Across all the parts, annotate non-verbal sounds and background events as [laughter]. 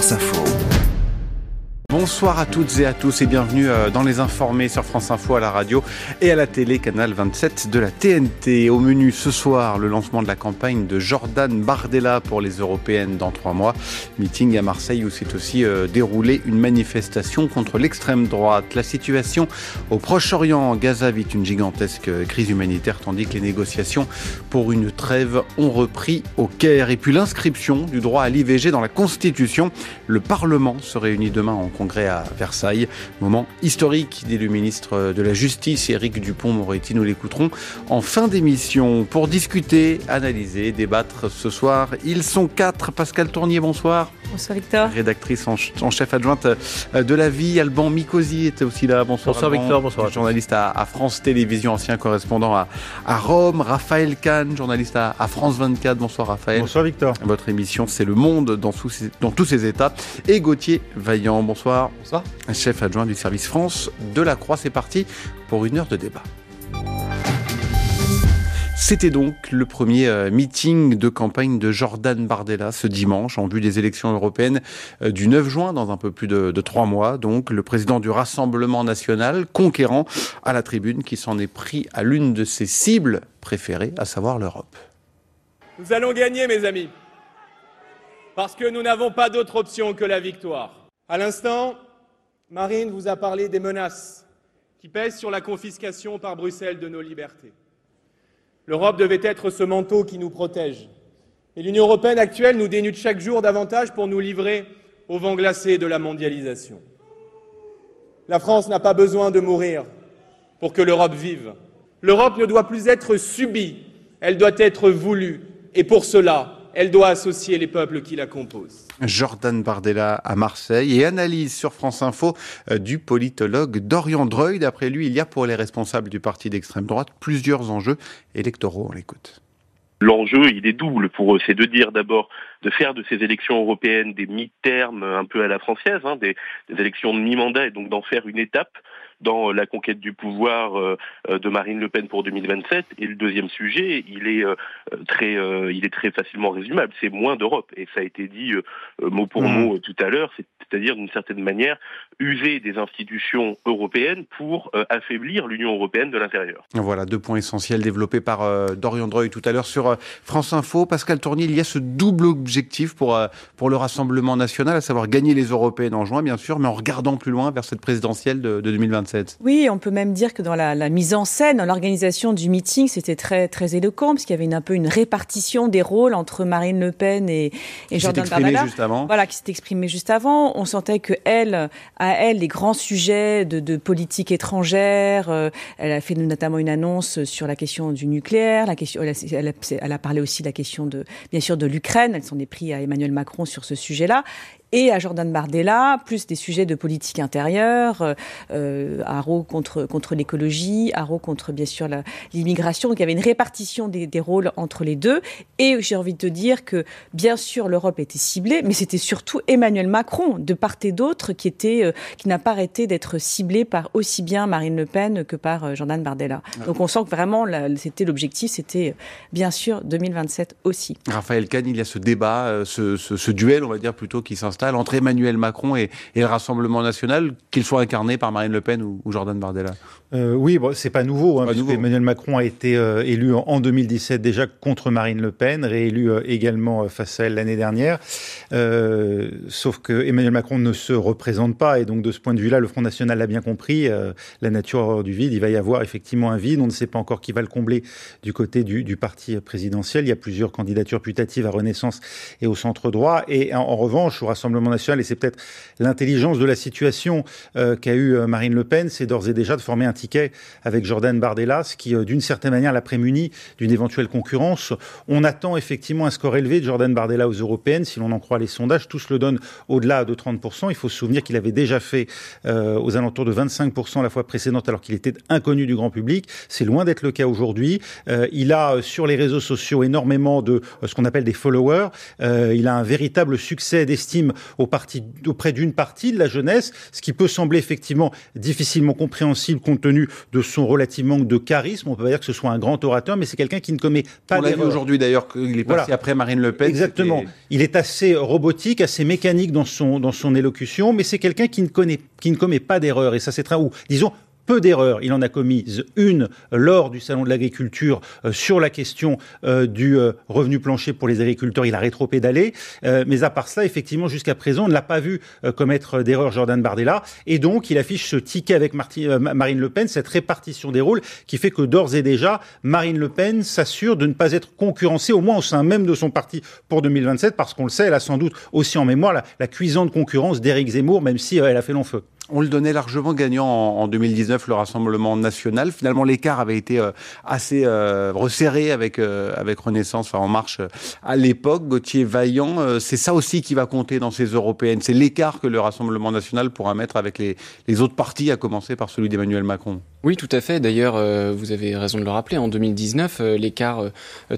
France Info. Bonsoir à toutes et à tous et bienvenue euh, dans les informés sur France Info à la radio et à la télé, canal 27 de la TNT. Au menu ce soir, le lancement de la campagne de Jordan Bardella pour les européennes dans trois mois. Meeting à Marseille où s'est aussi euh, déroulé une manifestation contre l'extrême droite. La situation au Proche-Orient, Gaza vit une gigantesque crise humanitaire tandis que les négociations pour une trêve ont repris au Caire. Et puis l'inscription du droit à l'IVG dans la Constitution. Le Parlement se réunit demain en congrès à Versailles. Moment historique, dit le ministre de la Justice, Éric Dupont-Moretti. Nous l'écouterons en fin d'émission pour discuter, analyser, débattre ce soir. Ils sont quatre. Pascal Tournier, bonsoir. Bonsoir Victor. Rédactrice en, chef adjointe euh, de la vie. Alban Mikosi était aussi là. Bonsoir. Bonsoir Victor, bonsoir. Journaliste à, France Télévisions, ancien correspondant à, Rome. Raphaël Kahn, journaliste à, France 24. Bonsoir Raphaël. Bonsoir Victor. Votre émission, c'est Le Monde dans, dans tous ses états. Et Gauthier Vaillant, bonsoir. Bonsoir. Chef adjoint du service France de la Croix. C'est parti pour une heure de débat. C'était donc le premier euh, meeting de campagne de Jordan Bardella ce dimanche en vue des élections européennes euh, du 9 juin dans un peu plus de, de trois mois. Donc le président du Rassemblement national conquérant à la tribune qui s'en est pris à l'une de ses cibles préférées, à savoir l'Europe. Nous allons gagner mes amis parce que nous n'avons pas d'autre option que la victoire. À l'instant, Marine vous a parlé des menaces qui pèsent sur la confiscation par Bruxelles de nos libertés. L'Europe devait être ce manteau qui nous protège. Et l'Union européenne actuelle nous dénude chaque jour davantage pour nous livrer au vent glacé de la mondialisation. La France n'a pas besoin de mourir pour que l'Europe vive. L'Europe ne doit plus être subie, elle doit être voulue. Et pour cela, elle doit associer les peuples qui la composent. Jordan Bardella à Marseille et analyse sur France Info euh, du politologue Dorian Dreuil. D'après lui, il y a pour les responsables du parti d'extrême droite plusieurs enjeux électoraux. On l'écoute. L'enjeu, il est double pour eux. C'est de dire d'abord de faire de ces élections européennes des mi-termes un peu à la française, hein, des, des, élections de mi-mandat, et donc d'en faire une étape dans la conquête du pouvoir euh, de Marine Le Pen pour 2027. Et le deuxième sujet, il est euh, très, euh, il est très facilement résumable. C'est moins d'Europe. Et ça a été dit mot pour mmh. mot tout à l'heure. C'est-à-dire d'une certaine manière user des institutions européennes pour affaiblir l'Union européenne de l'intérieur. Voilà deux points essentiels développés par Dorian Dreuil tout à l'heure sur France Info. Pascal Tournier, il y a ce double objectif pour pour le Rassemblement national, à savoir gagner les européennes en juin, bien sûr, mais en regardant plus loin vers cette présidentielle de, de 2027. Oui, on peut même dire que dans la, mise en scène, dans l'organisation du meeting, c'était très très éloquent parce qu'il y avait une, un peu une répartition des rôles entre Marine Le Pen et, et Jordan Bardella. Juste avant. Voilà, qui s'est exprimé juste avant. On sentait que elle, à elle, les grands sujets de, politique étrangère. Euh, elle a fait notamment une annonce sur la question du nucléaire. La question, elle a, elle a parlé aussi de la question de, bien sûr, de l'Ukraine. Elle s'en est pris à Emmanuel Macron sur ce sujet-là et à Jordan Bardella, plus des sujets de politique intérieure, euh, euh Haro contre, contre l'écologie, Haro contre bien sûr l'immigration. Donc il y avait une répartition des, des, rôles entre les deux. Et j'ai envie de te dire que bien sûr l'Europe était ciblée, mais c'était surtout Emmanuel Macron, de part et d'autre, qui, était, euh, qui n'a pas arrêté d'être ciblé par aussi bien Marine Le Pen que par euh, Jordan Bardella. Donc on sent que vraiment c'était l'objectif, c'était bien sûr 2027 aussi. Raphaël Kahn, il y a ce débat, ce, ce, ce duel, on va dire plutôt, qui s'installe entre Emmanuel Macron et, le Rassemblement national, qu'il soit incarné par Marine Le Pen ou, Jordan Bardella? Euh, Oui, bon, c'est pas nouveau. Hein, Emmanuel Macron a été euh, élu en 2017 déjà contre Marine Le Pen, réélu euh, également face à elle l'année dernière. sauf que Emmanuel Macron ne se représente pas et donc de ce point de vue-là, le Front National l'a bien compris. la nature du vide, il va y avoir effectivement un vide. On ne sait pas encore qui va le combler du côté du, du parti présidentiel. Il y a plusieurs candidatures putatives à Renaissance et au centre droit. Et en, en revanche, au Rassemblement national, et c'est peut-être l'intelligence de la situation qu'a eu Marine Le Pen, c'est d'ores et déjà de former un avec Jordan Bardella, ce qui, euh, d'une certaine manière, l'a prémuni d'une éventuelle concurrence. On attend effectivement un score élevé de Jordan Bardella aux européennes, si l'on en croit les sondages. Tous le donnent au-delà de 30%. Il faut se souvenir qu'il avait déjà fait aux alentours de 25% la fois précédente, alors qu'il était inconnu du grand public. C'est loin d'être le cas aujourd'hui. il a sur les réseaux sociaux énormément de ce qu'on appelle des followers. il a un véritable succès d'estime au auprès d'une partie de la jeunesse, ce qui peut sembler effectivement difficilement compréhensible compte tenu de son relativement de charisme. On peut pas dire que ce soit un grand orateur, mais c'est quelqu'un qui ne commet pas d'erreur. aujourd'hui d'ailleurs qu'il est passé après Marine Le Pen. Exactement. Il est assez robotique, assez mécanique dans son, dans son élocution, mais c'est quelqu'un qui ne connaît, qui ne commet pas d'erreur. Et ça, c'est très, ou disons, peu d'erreurs. Il en a commise une lors du Salon de l'agriculture euh, sur la question euh, du euh, revenu plancher pour les agriculteurs. Il a rétropédalé. mais à part cela, effectivement, jusqu'à présent, on ne l'a pas vu commettre d'erreurs Jordan Bardella. Et donc, il affiche ce ticket avec Marine Le Pen, cette répartition des rôles qui fait que d'ores et déjà, Marine Le Pen s'assure de ne pas être concurrencée, au moins au sein même de son parti pour 2027, parce qu'on le sait, elle a sans doute aussi en mémoire la, la cuisante concurrence d'Éric Zemmour, même si elle a fait long feu. On le donnait largement gagnant en, 2019, le Rassemblement national. Finalement, l'écart avait été euh, assez euh, resserré avec, euh, Renaissance, En Marche à l'époque. Gauthier Vaillant, c'est ça aussi qui va compter dans ces européennes. C'est l'écart que le Rassemblement national pourra mettre avec les, les autres partis, à commencer par celui d'Emmanuel Macron. Oui, tout à fait. D'ailleurs, vous avez raison de le rappeler, en 2019, l'écart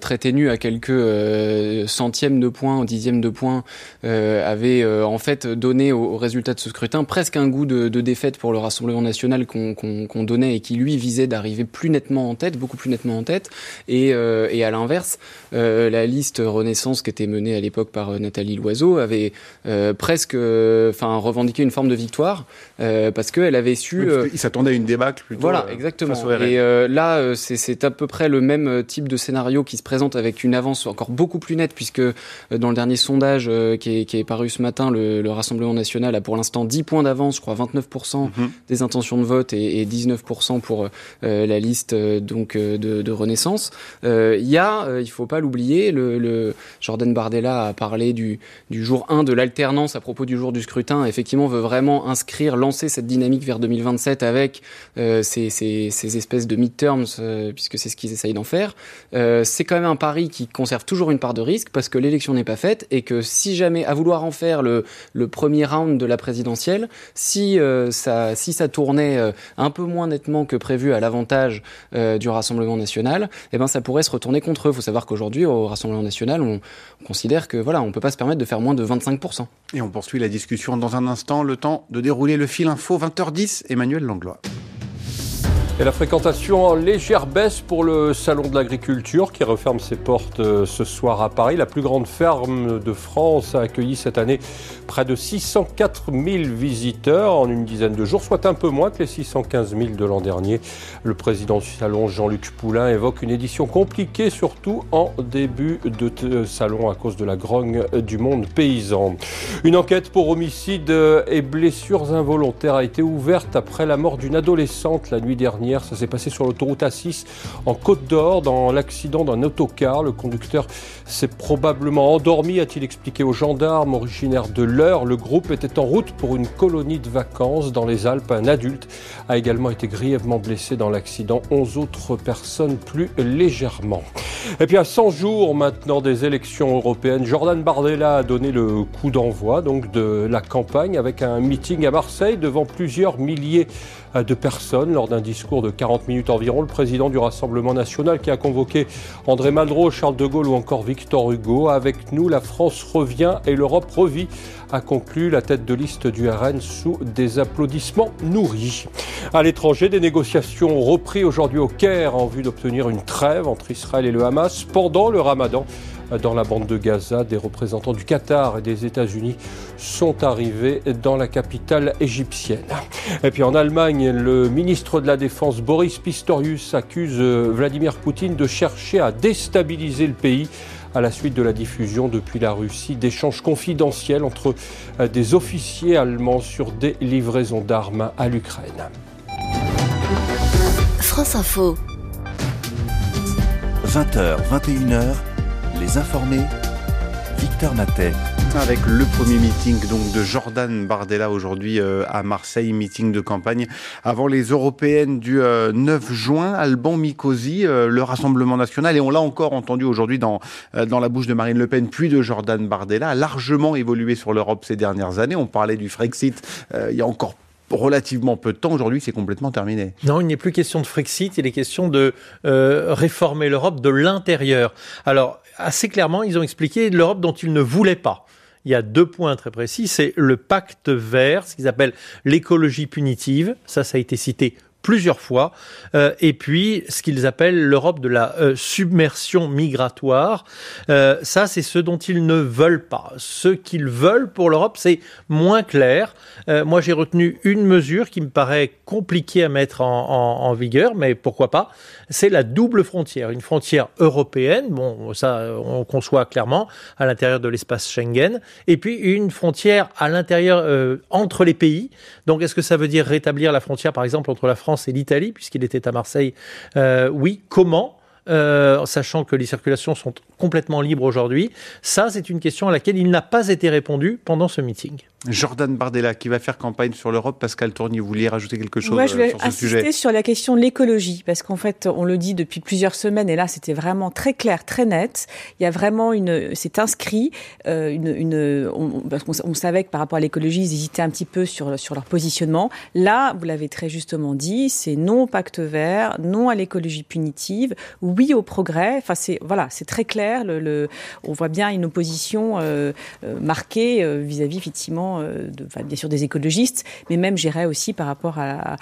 très ténu à quelques centièmes de points, dixièmes de points, avait en fait donné au résultat de ce scrutin presque un goût de de, défaite pour le Rassemblement national qu'on donnait et qui lui visait d'arriver plus nettement en tête, beaucoup plus nettement en tête. Et, euh, à l'inverse, euh, la liste Renaissance qui était menée à l'époque par euh, Nathalie Loiseau avait presque, enfin, revendiqué une forme de victoire parce qu'elle avait su. il s'attendait à une débâcle plutôt. Voilà, exactement. Et là, c'est à peu près le même type de scénario qui se présente avec une avance encore beaucoup plus nette puisque dans le dernier sondage qui est, qui, est, paru ce matin, le, le Rassemblement national a pour l'instant 10 points d'avance, je crois 29 29% mhm. des intentions de vote et, 19% pour euh, la liste euh, donc euh, de, Renaissance. Il y a, il faut pas l'oublier, le, Jordan Bardella a parlé du, du jour 1 de l'alternance à propos du jour du scrutin. Effectivement, veut vraiment inscrire, lancer cette dynamique vers 2027 avec ces, ces, espèces de midterms, puisque c'est ce qu'ils essayent d'en faire. c'est quand même un pari qui conserve toujours une part de risque parce que l'élection n'est pas faite et que si jamais, à vouloir en faire le, le premier round de la présidentielle, si euh, ça, si ça tournait euh, un peu moins nettement que prévu à l'avantage euh, du Rassemblement national, eh ben ça pourrait se retourner contre eux. Il faut savoir qu'aujourd'hui, au Rassemblement national, on, considère que voilà, on peut pas se permettre de faire moins de 25%. Et on poursuit la discussion dans un instant, le temps de dérouler le fil info 20h10, Emmanuel Langlois. Et la fréquentation en légère baisse pour le Salon de l'Agriculture qui referme ses portes euh, ce soir à Paris. La plus grande ferme de France a accueilli cette année près de 604 000 visiteurs en une dizaine de jours, soit un peu moins que les 615 000 de l'an dernier. Le président du Salon, Jean-Luc Poulain, évoque une édition compliquée, surtout en début de euh, salon à cause de la grogne du monde paysan. Une enquête pour homicide et blessures involontaires a été ouverte après la mort d'une adolescente la nuit dernière ça s'est passé sur l'autoroute A6 en Côte d'Or dans l'accident d'un autocar. Le conducteur s'est probablement endormi, a-t-il expliqué aux gendarmes originaires de l'heure. Le groupe était en route pour une colonie de vacances dans les Alpes. Un adulte a également été grièvement blessé dans l'accident. 11 autres personnes plus légèrement. Et puis à 100 jours maintenant des élections européennes, Jordan Bardella a donné le coup d'envoi donc de la campagne avec un meeting à Marseille devant plusieurs milliers de personnes lors d'un discours de 40 minutes environ. Le président du Rassemblement national qui a convoqué André Malraux, Charles de Gaulle ou encore Victor Hugo. Avec nous, la France revient et l'Europe revit, a conclu la tête de liste du RN sous des applaudissements nourris. À l'étranger, des négociations ont repris aujourd'hui au Caire en vue d'obtenir une trêve entre Israël et le Hamas pendant le ramadan dans la bande de Gaza. Des représentants du Qatar et des États-Unis sont arrivés dans la capitale égyptienne. Et puis en Allemagne, le ministre de la Défense Boris Pistorius accuse euh, Vladimir Poutine de chercher à déstabiliser le pays à la suite de la diffusion depuis la Russie d'échanges confidentiels entre euh, des officiers allemands sur des livraisons d'armes à l'Ukraine. France Info. 20h, 21h, les informés, Victor Matet. Avec le premier meeting donc de Jordan Bardella aujourd'hui euh, à Marseille, meeting de campagne avant les européennes du 9 euh, juin. Alban Mikosi, euh, le Rassemblement national, et on l'a encore entendu aujourd'hui dans, dans la bouche de Marine Le Pen puis de Jordan Bardella, a largement évolué sur l'Europe ces dernières années. On parlait du Frexit il y a encore relativement peu de temps. Aujourd'hui, c'est complètement terminé. Non, il n'est plus question de Frexit, il est question de euh, réformer l'Europe de l'intérieur. Alors, assez clairement, ils ont expliqué l'Europe dont ils ne voulaient pas. il y a deux points très précis. C'est le pacte vert, ce qu'ils appellent l'écologie punitive. Ça, ça a été cité plusieurs fois, euh, et puis ce qu'ils appellent l'Europe de la euh, submersion migratoire. Euh, ça, c'est ce dont ils ne veulent pas. Ce qu'ils veulent pour l'Europe, c'est moins clair. moi, j'ai retenu une mesure qui me paraît compliquée à mettre en, en vigueur, mais pourquoi pas C'est la double frontière, une frontière européenne, bon, ça, on conçoit clairement, à l'intérieur de l'espace Schengen, et puis une frontière à l'intérieur, entre les pays. Donc, est-ce que ça veut dire rétablir la frontière, par exemple, entre la France et l'Italie, puisqu'il était à Marseille. Euh, oui, comment euh, sachant que les circulations sont complètement libres aujourd'hui Ça, c'est une question à laquelle il n'a pas été répondu pendant ce meeting. Jordan Bardella, qui va faire campagne sur l'Europe. Pascal Tournier, vous vouliez rajouter quelque chose Moi, je vais euh, insister sur la question de l'écologie, parce qu'en fait, on le dit depuis plusieurs semaines, et là, c'était vraiment très clair, très net. Il y a vraiment une, c'est inscrit, euh, une, une on, parce qu'on on savait que par rapport à l'écologie, ils hésitaient un petit peu sur sur leur positionnement. Là, vous l'avez très justement dit, c'est non au pacte vert, non à l'écologie punitive, oui au progrès. Enfin, c'est voilà, c'est très clair. Le, le, on voit bien une opposition euh, euh marquée euh, vis-à-vis effectivement euh, de, bien sûr des écologistes, mais même j'irais aussi par rapport à,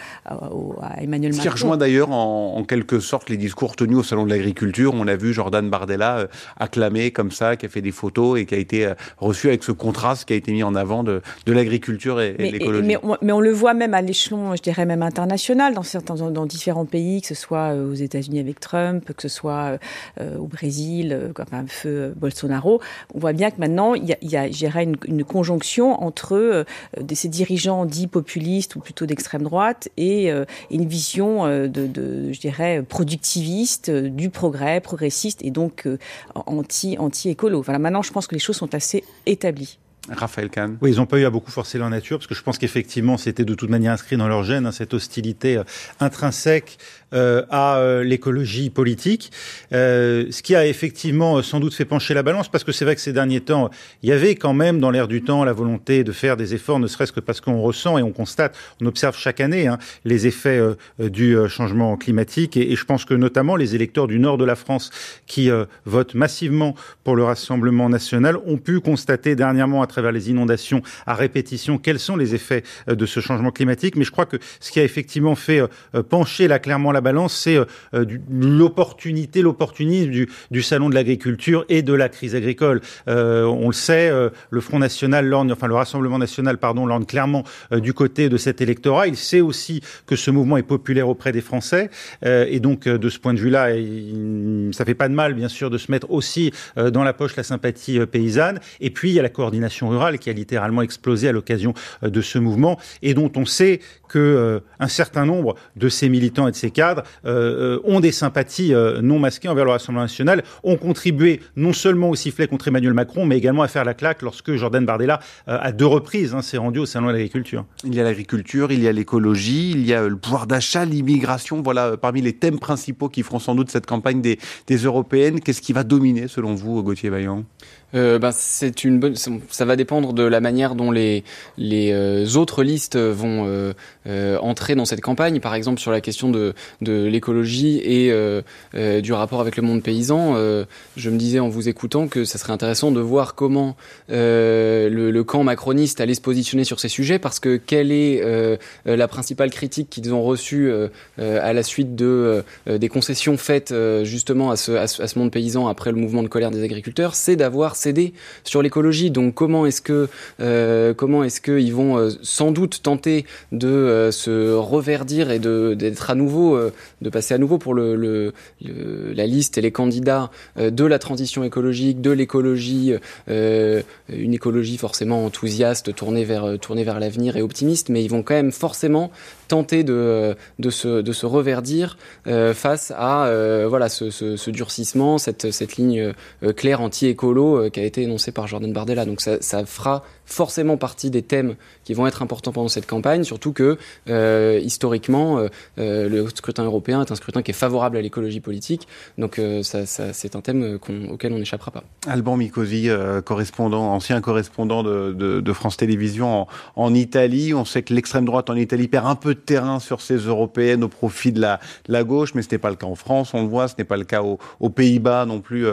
Emmanuel Macron. Ce qui rejoint d'ailleurs en, quelque sorte les discours tenus au Salon de l'Agriculture. On a vu Jordan Bardella euh, acclamé comme ça, qui a fait des photos et qui a été euh, reçu avec ce contraste qui a été mis en avant de, de l'agriculture et, l'écologie. Mais, mais, on le voit même à l'échelon, je dirais même international, dans, certains, dans, différents pays, que ce soit aux États-Unis avec Trump, que ce soit au Brésil, comme un feu Bolsonaro. On voit bien que maintenant, il y a, il y a une, une conjonction entre entre euh, ces dirigeants dits populistes ou plutôt d'extrême droite et euh, une vision euh, de, je dirais, productiviste, du progrès, progressiste et donc anti, anti-écolo. Voilà, maintenant, je pense que les choses sont assez établies. Raphaël Kahn. Oui, ils n'ont pas eu à beaucoup forcer leur nature, parce que je pense qu'effectivement, c'était de toute manière inscrit dans leur gène, hein, cette hostilité intrinsèque euh, à euh, l'écologie politique, euh, ce qui a effectivement sans doute fait pencher la balance, parce que c'est vrai que ces derniers temps, il y avait quand même dans l'air du temps la volonté de faire des efforts, ne serait-ce que parce qu'on ressent et on constate, on observe chaque année hein, les effets du changement climatique, et, je pense que notamment les électeurs du nord de la France qui votent massivement pour le Rassemblement national ont pu constater dernièrement à travers les inondations à répétition quels sont les effets de ce changement climatique. Mais je crois que ce qui a effectivement fait pencher là clairement la balance, c'est euh, euh, l'opportunité, l'opportunisme du, du, salon de l'agriculture et de la crise agricole. Euh, on le sait, le Front National lorne, enfin le Rassemblement National, pardon, lorne clairement du côté de cet électorat. Il sait aussi que ce mouvement est populaire auprès des Français, et donc de ce point de vue-là, ça fait pas de mal, bien sûr, de se mettre aussi dans la poche la sympathie paysanne. Et puis il y a la coordination rurale qui a littéralement explosé à l'occasion de ce mouvement et dont on sait que un certain nombre de ces militants et de ces cadres euh, euh, ont des sympathies euh, non masquées envers le Rassemblement national, ont contribué non seulement au sifflet contre Emmanuel Macron, mais également à faire la claque lorsque Jordan Bardella, à deux reprises, hein, s'est rendu au Salon de l'agriculture. Il y a l'agriculture, il y a l'écologie, il y a le pouvoir d'achat, l'immigration. Voilà parmi les thèmes principaux qui feront sans doute cette campagne des, des européennes. Qu'est-ce qui va dominer selon vous, Gauthier Vaillant euh, ben, c'est une bonne. Ça va dépendre de la manière dont les euh, autres listes vont euh, entrer dans cette campagne. Par exemple, sur la question de l'écologie et du rapport avec le monde paysan. je me disais en vous écoutant que ça serait intéressant de voir comment le, camp macroniste allait se positionner sur ces sujets, parce que quelle est la principale critique qu'ils ont reçue à la suite de des concessions faites justement à ce, à ce, à ce monde paysan après le mouvement de colère des agriculteurs, c'est d'avoir sur l'écologie. Donc comment est-ce que euh, comment est-ce qu'ils vont euh, sans doute tenter de euh, se reverdir et de d'être à nouveau de passer à nouveau pour le, la liste et les candidats de la transition écologique, de l'écologie, une écologie forcément enthousiaste, tournée vers tournée vers l'avenir et optimiste, mais ils vont quand même forcément tenter de, de, se, de se reverdir face à voilà ce, ce, ce, durcissement, cette, cette ligne claire anti-écolo qui a été énoncé par Jordan Bardella. Donc ça, ça fera forcément partie des thèmes qui vont être importants pendant cette campagne, surtout que euh, historiquement, euh, euh, le scrutin européen est un scrutin qui est favorable à l'écologie politique, donc c'est un thème auquel on n'échappera pas. Alban Mikosi, correspondant, ancien correspondant de, France Télévisions en, Italie, on sait que l'extrême droite en Italie perd un peu de terrain sur ces européennes au profit de la, gauche, mais ce n'est pas le cas en France, on le voit, ce n'est pas le cas aux Pays-Bas non plus,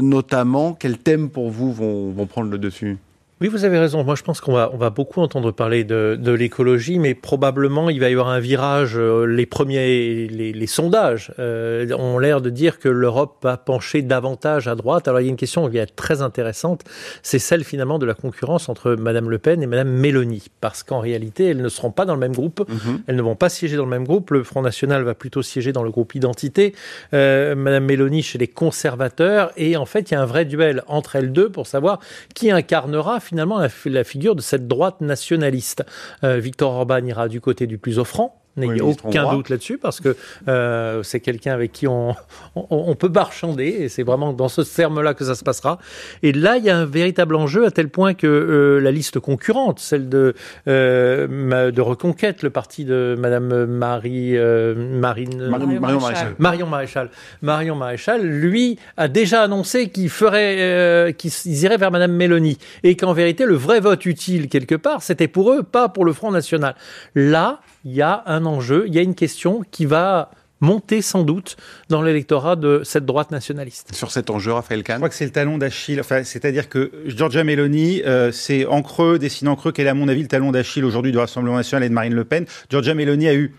notamment. Quels thèmes pour vous vont prendre le dessus? Oui, vous avez raison. Moi, je pense qu'on va, on va beaucoup entendre parler de, de l'écologie, mais probablement il va y avoir un virage. Euh, les premiers, les, les sondages euh, ont l'air de dire que l'Europe va pencher davantage à droite. Alors, il y a une question qui est très intéressante, c'est celle finalement de la concurrence entre Madame Le Pen et Madame Mélanie, parce qu'en réalité, elles ne seront pas dans le même groupe. Mhm. Elles ne vont pas siéger dans le même groupe. Le Front National va plutôt siéger dans le groupe Identité. Euh, Madame Mélanie chez les conservateurs. Et en fait, il y a un vrai duel entre elles deux pour savoir qui incarnera finalement la, figure de cette droite nationaliste. Euh, Victor Orban ira du côté du plus offrant, N'ayez aucun doute là-dessus parce que euh, c'est quelqu'un avec qui on, on, peut marchander et c'est vraiment dans ce terme-là que ça se passera. Et là, il y a un véritable enjeu à tel point que euh, la liste concurrente, celle de, euh, de Reconquête, le parti de Madame Marie Marine Marion, Maréchal. Marion Maréchal, Marion Maréchal, lui a déjà annoncé qu'il ferait, qu'ils iraient vers Madame Mélanie et qu'en vérité, le vrai vote utile quelque part, c'était pour eux, pas pour le Front National. Là, il y a un enjeu, il y a une question qui va monter sans doute dans l'électorat de cette droite nationaliste. Sur cet enjeu, Raphaël Kahn Je crois que c'est le talon d'Achille. Enfin, C'est-à-dire que Giorgia Meloni, euh, c'est en creux, dessinant en creux, qu'elle est à mon avis le talon d'Achille aujourd'hui du Rassemblement national et de Marine Le Pen. Giorgia Meloni a eu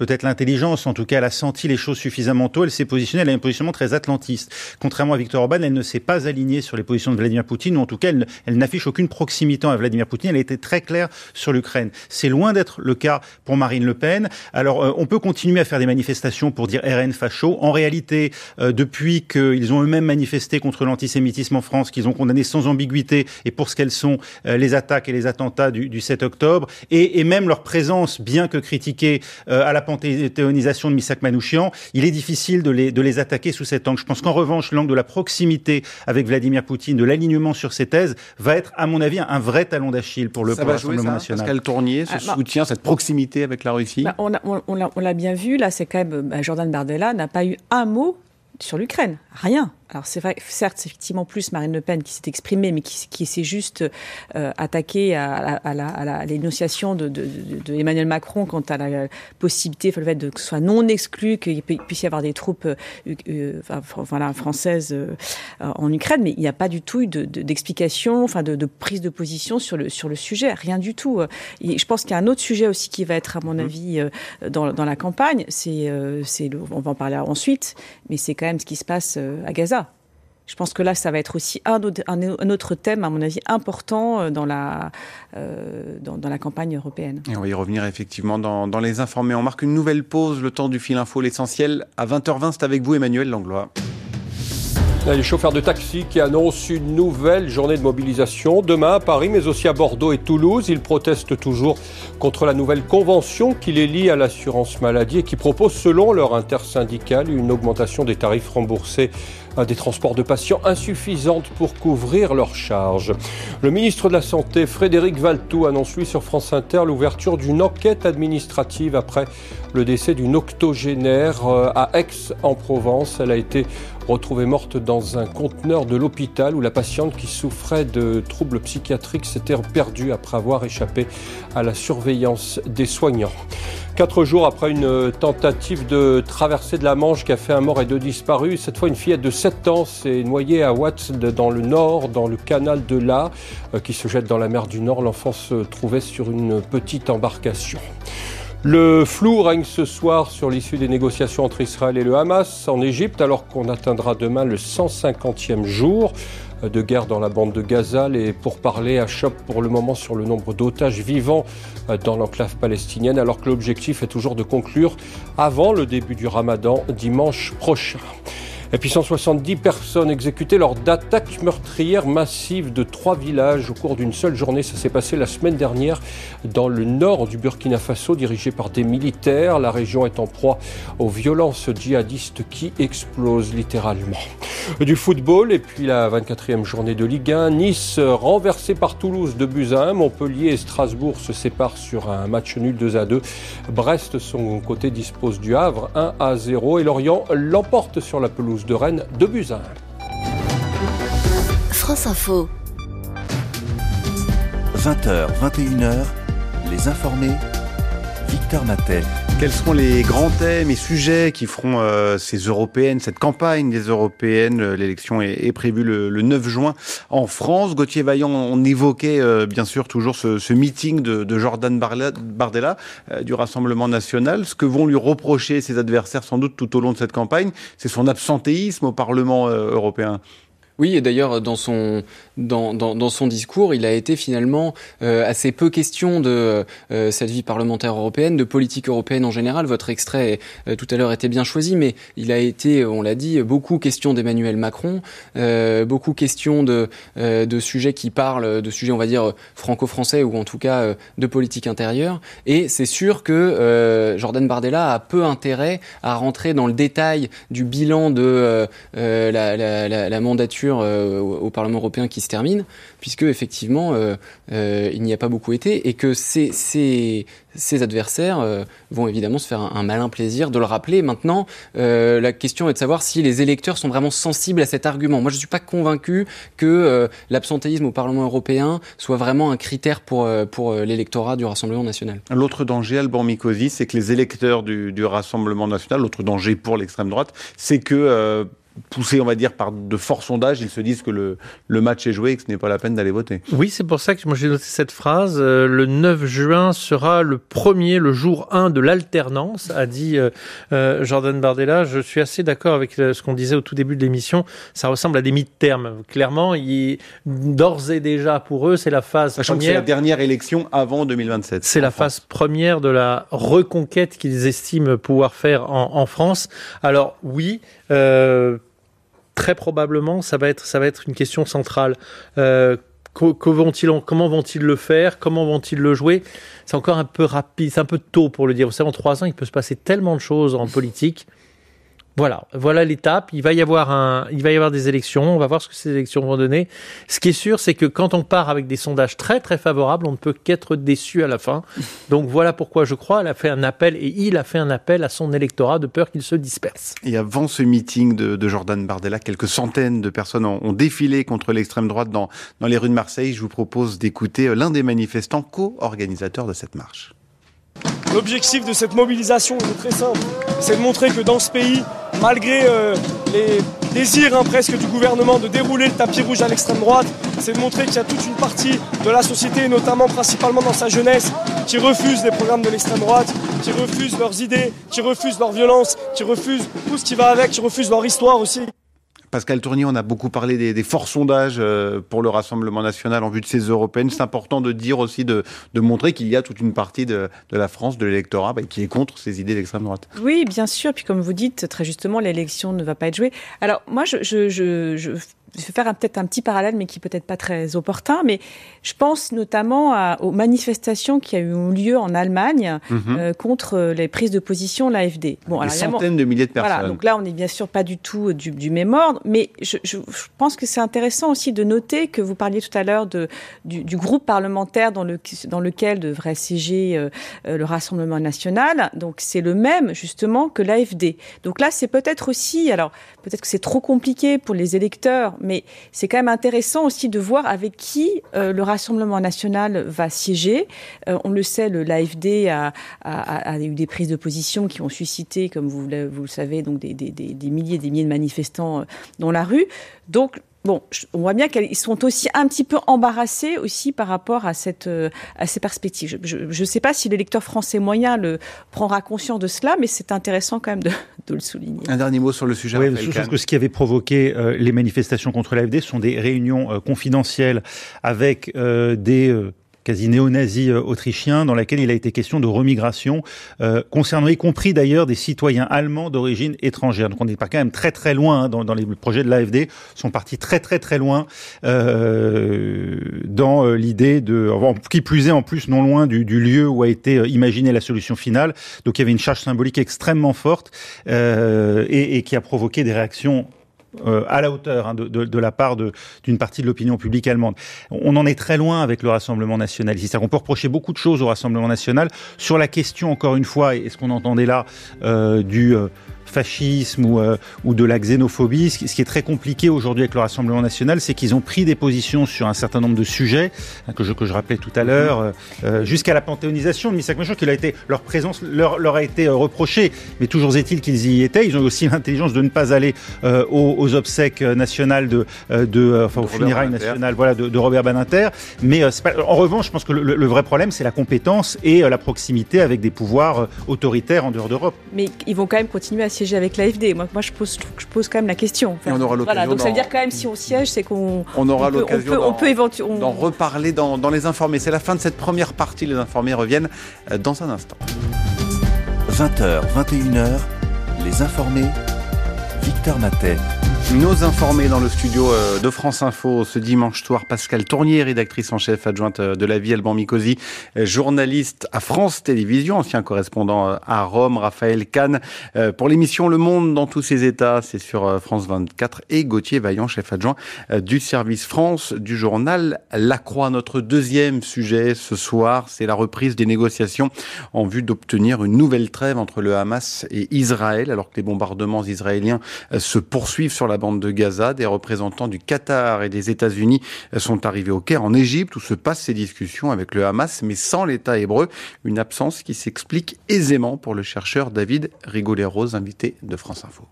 peut-être l'intelligence, en tout cas, elle a senti les choses suffisamment tôt, elle s'est positionnée, elle a un positionnement très atlantiste. Contrairement à Victor Orban, elle ne s'est pas alignée sur les positions de Vladimir Poutine, ou en tout cas, elle, n'affiche aucune proximité à Vladimir Poutine, elle a été très claire sur l'Ukraine. C'est loin d'être le cas pour Marine Le Pen. Alors, euh, on peut continuer à faire des manifestations pour dire RN facho. En réalité, euh, depuis qu'ils ont eux-mêmes manifesté contre l'antisémitisme en France, qu'ils ont condamné sans ambiguïté, et pour ce qu'elles sont, euh, les attaques et les attentats du, du 7 octobre, et, et, même leur présence, bien que critiquée à la panthéonisation de Misak Manouchian, il est difficile de les, de les attaquer sous cet angle. Je pense qu'en revanche, l'angle de la proximité avec Vladimir Poutine, de l'alignement sur ses thèses, va être, à mon avis, un vrai talon d'Achille pour le Rassemblement national. Pascal Tournier, ce ah, bah, soutien, cette proximité avec la Russie bah, On l'a bien vu, là, c'est quand même, bah, Jordan Bardella n'a pas eu un mot sur l'Ukraine. Rien. Alors c'est vrai, certes, c'est effectivement plus Marine Le Pen qui s'est exprimée, mais qui, qui s'est juste euh, attaquée à, l'énonciation de, de, de, Emmanuel Macron quant à la possibilité, le fait de, que ce soit non exclu qu'il puisse y avoir des troupes euh, euh voilà, françaises euh, en Ukraine, mais il n'y a pas du tout d'explication, enfin de, prise de position sur le, sur le sujet, rien du tout. Et je pense qu'il y a un autre sujet aussi qui va être, à mon mmh. avis, dans, dans la campagne, c'est on va en parler ensuite, mais c'est quand même ce qui se passe à Gaza. Je pense que là, ça va être aussi un autre, thème, à mon avis, important euh, dans la, euh, dans, la campagne européenne. Et on va y revenir effectivement dans, dans les informés. On marque une nouvelle pause, le temps du fil info, l'essentiel. À 20h20, c'est avec vous, Emmanuel Langlois. Les chauffeurs de taxi qui annoncent une nouvelle journée de mobilisation demain à Paris, mais aussi à Bordeaux et Toulouse. Ils protestent toujours contre la nouvelle convention qui les lie à l'assurance maladie et qui propose, selon leur intersyndicale, une augmentation des tarifs remboursés à des transports de patients insuffisante pour couvrir leurs charges. Le ministre de la Santé, Frédéric Valtou, annonce lui sur France Inter l'ouverture d'une enquête administrative après le décès d'une octogénaire euh, à Aix en Provence. Elle a été retrouvée morte dans un conteneur de l'hôpital où la patiente qui souffrait de troubles psychiatriques s'était perdue après avoir échappé à la surveillance des soignants. Quatre jours après une tentative de traversée de la Manche qui a fait un mort et deux disparus, cette fois une fillette de 7 ans s'est noyée à Watts dans le nord, dans le canal de La, euh, qui se jette dans la mer du Nord. L'enfant se trouvait sur une petite embarcation. Le flou règne ce soir sur l'issue des négociations entre Israël et le Hamas en Égypte, alors qu'on atteindra demain le 150e jour de guerre dans la bande de Gaza. Les pourparlers achoppent pour le moment sur le nombre d'otages vivants dans l'enclave palestinienne, alors que l'objectif est toujours de conclure avant le début du ramadan dimanche prochain. Et puis 170 personnes exécutées lors d'attaques meurtrières massives de trois villages au cours d'une seule journée. Ça s'est passé la semaine dernière dans le nord du Burkina Faso, dirigé par des militaires. La région est en proie aux violences djihadistes qui explosent littéralement. Du football et puis la 24e journée de Ligue 1. Nice renversé par Toulouse de buts à 1. Montpellier et Strasbourg se séparent sur un match nul 2 à 2. Brest, son côté, dispose du Havre 1 à 0 et Lorient l'emporte sur la pelouse de Rennes de Buzyn. France Info. 20h, 21h, les informés. Victor Matet. Quels seront les grands thèmes et sujets qui feront euh, ces européennes, cette campagne des européennes? Euh, L'élection est, prévue le, 9 juin en France. Gauthier Vaillant, on évoquait euh, bien sûr toujours ce, meeting de, Jordan Bardella du Rassemblement national. Ce que vont lui reprocher ses adversaires sans doute tout au long de cette campagne, c'est son absentéisme au Parlement européen. Oui, et d'ailleurs dans son discours, il a été finalement euh, assez peu question de euh, cette vie parlementaire européenne, de politique européenne en général. Votre extrait euh, tout à l'heure était bien choisi, mais il a été, on l'a dit, beaucoup question d'Emmanuel Macron, beaucoup question de sujets qui parlent de sujets, on va dire franco-français ou en tout cas de politique intérieure. Et c'est sûr que Jordan Bardella a peu intérêt à rentrer dans le détail du bilan de la mandature euh, au, Parlement européen qui se termine, puisque effectivement euh, euh, il n'y a pas beaucoup été, et que ces, adversaires vont évidemment se faire un, malin plaisir de le rappeler. Maintenant, la question est de savoir si les électeurs sont vraiment sensibles à cet argument. Moi, je ne suis pas convaincu que l'absentéisme au Parlement européen soit vraiment un critère pour, l'électorat du Rassemblement national. L'autre danger, Alban Mikosi, c'est que les électeurs du Rassemblement national, l'autre danger pour l'extrême droite, c'est que poussés, on va dire, par de forts sondages, ils se disent que le, le match est joué et que ce n'est pas la peine d'aller voter. Oui, c'est pour ça que moi j'ai noté cette phrase. Euh, le 9 juin sera le premier, le jour 1 de l'alternance, a dit euh, euh, Jordan Bardella. Je suis assez d'accord avec ce qu'on disait au tout début de l'émission. Ça ressemble à des mi-termes. Clairement, d'ores et déjà pour eux, c'est la phase Sachant première. que c'est la dernière élection avant 2027. C'est la phase première de la reconquête qu'ils estiment pouvoir faire en, en France. Alors oui, euh, très probablement, ça va être, ça va être une question centrale. Euh, comment vont-ils le faire? Comment vont-ils le jouer? C'est encore un peu rapide, c'est un peu tôt pour le dire. Vous savez, en trois ans, il peut se passer tellement de choses en politique. Voilà, voilà l'étape. Il va y avoir un, il va y avoir des élections. On va voir ce que ces élections vont donner. Ce qui est sûr, c'est que quand on part avec des sondages très très favorables, on ne peut qu'être déçu à la fin. [laughs] Donc voilà pourquoi je crois, elle a fait un appel et il a fait un appel à son électorat de peur qu'il se disperse. Et avant ce meeting de, Jordan Bardella, quelques centaines de personnes ont, défilé contre l'extrême droite dans, dans les rues de Marseille. Je vous propose d'écouter l'un des manifestants co-organisateurs de cette marche. L'objectif de cette mobilisation est très simple, c'est de montrer que dans ce pays, malgré euh, les désirs hein, presque du gouvernement de dérouler le tapis rouge à l'extrême droite, c'est de montrer qu'il y a toute une partie de la société, notamment principalement dans sa jeunesse, qui refuse les programmes de l'extrême droite, qui refuse leurs idées, qui refuse leur violence, qui refuse tout ce qui va avec, qui refuse leur histoire aussi. Pascal Tournier, on a beaucoup parlé des, forts sondages euh, pour le Rassemblement national en vue de ces européennes. C'est important de dire aussi, de, montrer qu'il y a toute une partie de, la France, de l'électorat, bah, qui est contre ces idées d'extrême droite. Oui, bien sûr. Puis comme vous dites très justement, l'élection ne va pas être jouée. Alors moi, je, vais faire peut-être un petit parallèle, mais qui peut-être pas très opportun, mais je pense notamment aux manifestations qui ont eu lieu en Allemagne mhm. euh, contre les prises de position de l'AFD. Bon, Des centaines de milliers de personnes. Voilà, donc là, on n'est bien sûr pas du tout du, du même ordre, mais je, je, je pense que c'est intéressant aussi de noter que vous parliez tout à l'heure du, du, groupe parlementaire dans, le, dans lequel devrait siéger euh, euh, le Rassemblement national. Donc c'est le même, justement, que l'AFD. Donc là, c'est peut-être aussi, alors peut-être que c'est trop compliqué pour les électeurs, mais c'est quand même intéressant aussi de voir avec qui euh, le Rassemblement national va siéger. Euh, on le sait, l'AFD a, a, a, eu des prises de position qui ont suscité, comme vous, vous le savez, donc des, des, des, milliers et des milliers de manifestants euh, dans la rue. Donc Bon, on voit bien qu'ils sont aussi un petit peu embarrassés aussi par rapport à cette euh, à ces perspectives. Je ne sais pas si le lecteur français moyen le prendra conscience de cela, mais c'est intéressant quand même de, de, le souligner. Un dernier mot sur le sujet. Oui, je trouve que ce qui avait provoqué euh, les manifestations contre l'AFD sont des réunions euh, confidentielles avec des quasi néo-nazi euh, autrichien, dans laquelle il a été question de remigration, euh, concernant y compris d'ailleurs des citoyens allemands d'origine étrangère. Donc on n'est pas quand même très très loin hein, dans, les projets de l'AFD, sont partis très très très loin euh, dans euh, l'idée de, qui plus est en plus non loin du, lieu où a été imaginée la solution finale. Donc il y avait une charge symbolique extrêmement forte et qui a provoqué des réactions euh, à la hauteur hein, de, la part d'une partie de l'opinion publique allemande. On en est très loin avec le Rassemblement national. C'est-à-dire qu'on peut reprocher beaucoup de choses au Rassemblement national sur la question, encore une fois, et ce qu'on entendait là, euh, du... Euh, fascisme ou, ou de la xénophobie. Ce qui est très compliqué aujourd'hui avec le Rassemblement national, c'est qu'ils ont pris des positions sur un certain nombre de sujets hein, que je, que je rappelais tout à l'heure, jusqu'à la panthéonisation de Misak Méchant, qui a été, leur présence leur, leur a été reprochée, mais toujours est-il qu'ils y étaient. Ils ont aussi [laughs] l'intelligence de ne pas aller aux, aux, obsèques nationales de, de enfin, aux funérailles nationales, voilà, de, de Robert Badinter. Mais en revanche, je pense que le, le vrai problème, c'est la compétence et la proximité avec des pouvoirs autoritaires en dehors d'Europe. Mais ils vont quand même continuer à siéger avec l'AFD. Moi, moi je, pose, je pose quand même la question. et on aura l'occasion. Voilà, donc ça veut dire quand même si on siège, c'est qu'on on aura l'occasion on peut, éventuellement d'en reparler dans, dans les informés. C'est la fin de cette première partie. Les informés reviennent dans un instant. 20h, 21h, les informés. Victor Matet. Nos informés dans le studio euh, de France Info ce dimanche soir, Pascal Tournier, rédactrice en chef adjointe euh, de la vie, Alban Mikosi, euh, journaliste à France Télévisions, ancien correspondant à Rome, Raphaël Kahn. Pour l'émission Le Monde dans tous ses états, c'est sur France 24, et Gauthier Vaillant, chef adjoint du service France du journal La Croix. Notre deuxième sujet ce soir, c'est la reprise des négociations en vue d'obtenir une nouvelle trêve entre le Hamas et Israël, alors que les bombardements israéliens se poursuivent sur la bande de Gaza. Des représentants du Qatar et des États-Unis sont arrivés au Caire, en Égypte, où se passent ces discussions avec le Hamas, mais sans l'État hébreu. Une absence qui s'explique aisément pour le chercheur David Rigoleros, invité de France Info.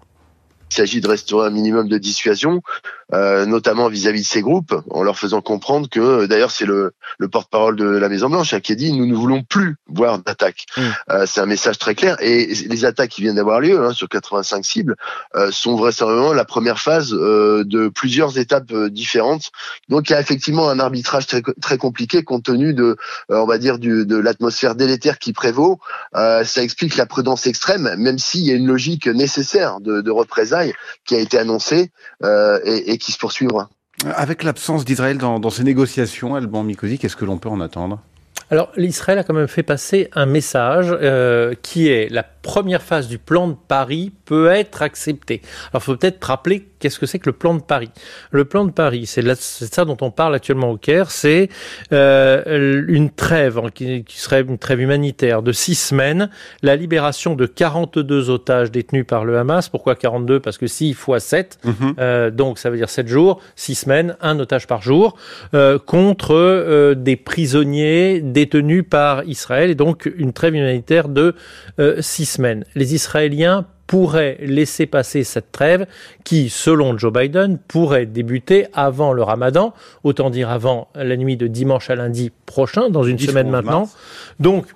Il s'agit de restaurer un minimum de dissuasion, euh, notamment vis-à-vis de ces groupes, en leur faisant comprendre que, d'ailleurs, c'est le, le porte-parole de la Maison Blanche hein, qui a dit nous ne voulons plus voir d'attaques. Mm. Euh, c'est un message très clair. Et les attaques qui viennent d'avoir lieu hein, sur 85 cibles euh, sont vraisemblablement la première phase euh, de plusieurs étapes euh, différentes. Donc il y a effectivement un arbitrage très, très compliqué compte tenu de, on va dire, du, de l'atmosphère délétère qui prévaut. ça explique la prudence extrême, même s'il y a une logique nécessaire de, de représailles qui a été annoncée et, et qui se poursuivra. Avec l'absence d'Israël dans, dans, ces négociations, Alban Mikosi, qu'est-ce que l'on peut en attendre? Alors l'Israël a quand même fait passer un message euh, qui est la première phase du plan de Paris peut être acceptée. Alors il faut peut-être rappeler qu'est-ce que c'est que le plan de Paris? Le plan de Paris, c'est ça dont on parle actuellement au Caire, c'est euh, une trêve hein, qui, qui, serait une trêve humanitaire de six semaines, la libération de 42 otages détenus par le Hamas. Pourquoi 42 Parce que 6 fois 7, mm -hmm. euh, donc ça veut dire 7 jours, 6 semaines, un otage par jour, euh, contre euh, des prisonniers détenus par Israël, et donc une trêve humanitaire de 6 euh, semaines. Les Israéliens pourrait laisser passer cette trêve qui, selon Joe Biden, pourrait débuter avant le ramadan, autant dire avant la nuit de dimanche à lundi prochain, dans une semaine maintenant. Mars. Donc,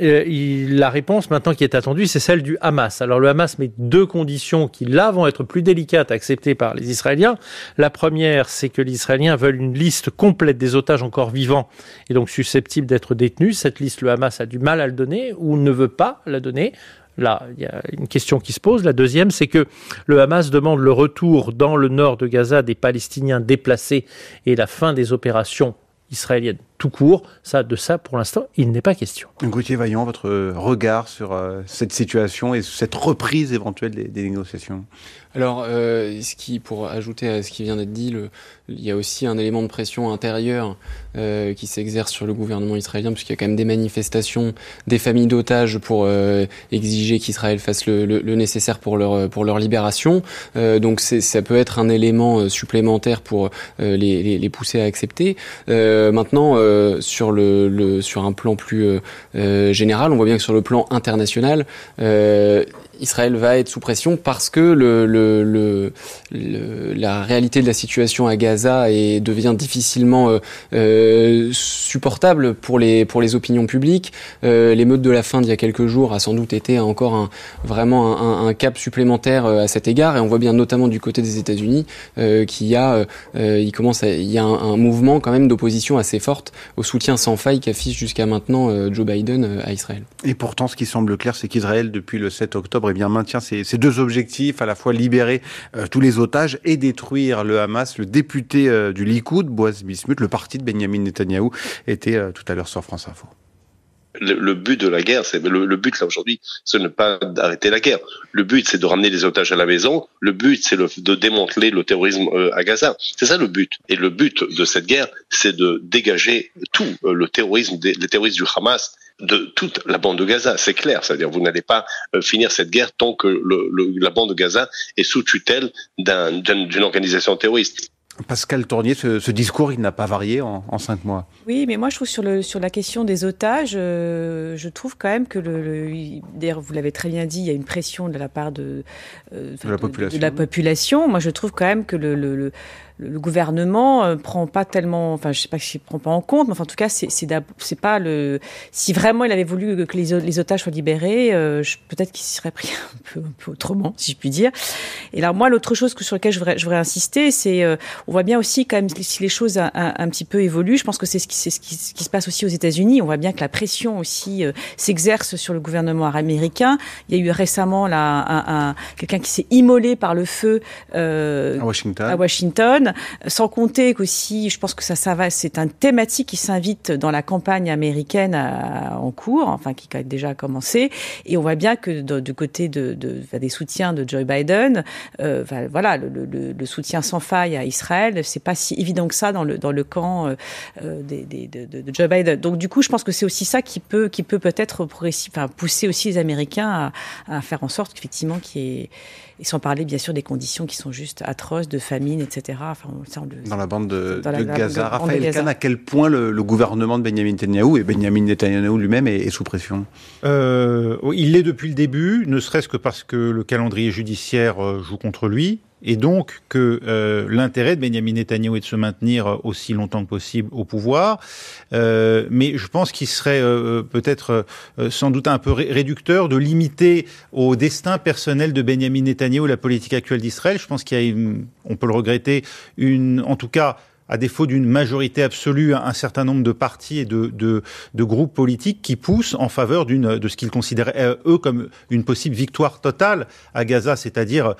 euh, il, la réponse maintenant qui est attendue, c'est celle du Hamas. Alors le Hamas met deux conditions qui là vont être plus délicates à accepter par les Israéliens. La première, c'est que les Israéliens veulent une liste complète des otages encore vivants et donc susceptibles d'être détenus. Cette liste, le Hamas a du mal à le donner ou ne veut pas la donner. Là, il y a une question qui se pose. La deuxième, c'est que le Hamas demande le retour dans le nord de Gaza des Palestiniens déplacés et la fin des opérations israéliennes tout court. Ça, de ça, pour l'instant, il n'est pas question. Gauthier Vaillant, votre regard sur euh, cette situation et cette reprise éventuelle des, des négociations? Alors, euh, ce qui, pour ajouter à ce qui vient d'être dit, le, il y a aussi un élément de pression intérieure euh, qui s'exerce sur le gouvernement israélien, puisqu'il y a quand même des manifestations des familles d'otages pour euh, exiger qu'Israël fasse le, le, le, nécessaire pour leur pour leur libération. Euh, donc, ça peut être un élément euh, supplémentaire pour euh, les, les, les, pousser à accepter. maintenant, sur le, le, sur un plan plus général, on voit bien que sur le plan international, Israël va être sous pression parce que le, le, le, le, la réalité de la situation à Gaza est, devient difficilement euh, euh, supportable pour les, pour les opinions publiques. Euh, L'émeute de la fin d'il y a quelques jours a sans doute été encore un, vraiment un, un, cap supplémentaire euh, à cet égard et on voit bien notamment du côté des États-Unis euh, qu'il y a, euh, il commence à, il y a un, un mouvement quand même d'opposition assez forte au soutien sans faille qu'affiche jusqu'à maintenant Joe Biden à Israël. Et pourtant, ce qui semble clair, c'est qu'Israël, depuis le 7 octobre, eh bien, maintient ces, ces, deux objectifs, à la fois libérer euh, tous les otages et détruire le Hamas. Le député euh, du Likoud, Boaz Bismuth, le parti de Benjamin Netanyahou, était euh, tout à l'heure sur France Info. Le, but de la guerre, c'est le, but là aujourd'hui, ce n'est pas d'arrêter la guerre. Le but, c'est de ramener les otages à la maison. Le but, c'est de démanteler le terrorisme à Gaza. C'est ça le but. Et le but de cette guerre, c'est de dégager tout le terrorisme, des, les terroristes du Hamas de toute la bande de Gaza, c'est clair. C'est-à-dire vous n'allez pas euh, finir cette guerre tant que le, la bande de Gaza est sous tutelle d'une organisation terroriste. Pascal Tournier, ce, discours, il n'a pas varié en, cinq mois. Oui, mais moi, je trouve sur, le, sur la question des otages, euh, je trouve quand même que, le, d'ailleurs, vous l'avez très bien dit, il y a une pression de la part de, euh, la, population. de la population. Moi, je trouve quand même que le le gouvernement euh, prend pas tellement, enfin je sais pas s'il prend pas en compte, mais enfin, en tout cas c'est c'est pas le. Si vraiment il avait voulu que les, les otages soient libérés, euh, peut-être qu'il s'y serait pris [laughs] un peu, un peu, autrement, si je puis dire. Et là moi l'autre chose que sur laquelle je voudrais, je voudrais insister, c'est euh, on voit bien aussi quand même si les choses un, un, petit peu évoluent. Je pense que c'est ce qui c'est ce qui, ce qui, se passe aussi aux États-Unis. On voit bien que la pression aussi s'exerce sur le gouvernement américain. Il y a eu récemment là un, un quelqu'un qui s'est immolé par le feu à Washington. À Washington sans compter qu'aussi, je pense que ça, ça va, c'est un thématique qui s'invite dans la campagne américaine en cours, enfin qui a déjà commencé, et on voit bien que du côté de, des soutiens de Joe Biden, euh, voilà, le, soutien sans faille à Israël, c'est pas si évident que ça dans le dans le camp euh, euh, de, Joe Biden. Donc du coup, je pense que c'est aussi ça qui peut qui peut peut-être enfin, pousser aussi les Américains à, à faire en sorte qu'effectivement qu'il y ait et sans parler bien sûr des conditions qui sont juste atroces, de famine, etc. Enfin, dans la bande de, Gaza. Raphaël Kahn, à quel point le, gouvernement de Benjamin Netanyahu et Benjamin Netanyahu lui-même est, sous pression? Euh, Il l'est depuis le début, ne serait-ce que parce que le calendrier judiciaire euh, joue contre lui et donc que euh, l'intérêt de Benjamin Netanyahu est de se maintenir aussi longtemps que possible au pouvoir. Euh, mais je pense qu'il serait euh, peut-être sans doute un peu réducteur de limiter au destin personnel de Benjamin Netanyahu la politique actuelle d'Israël. Je pense qu'il y a, on peut le regretter, une, en tout cas, à défaut d'une majorité absolue, un certain nombre de partis et de, groupes politiques qui poussent en faveur de ce qu'ils considéraient eux comme une possible victoire totale à Gaza, c'est-à-dire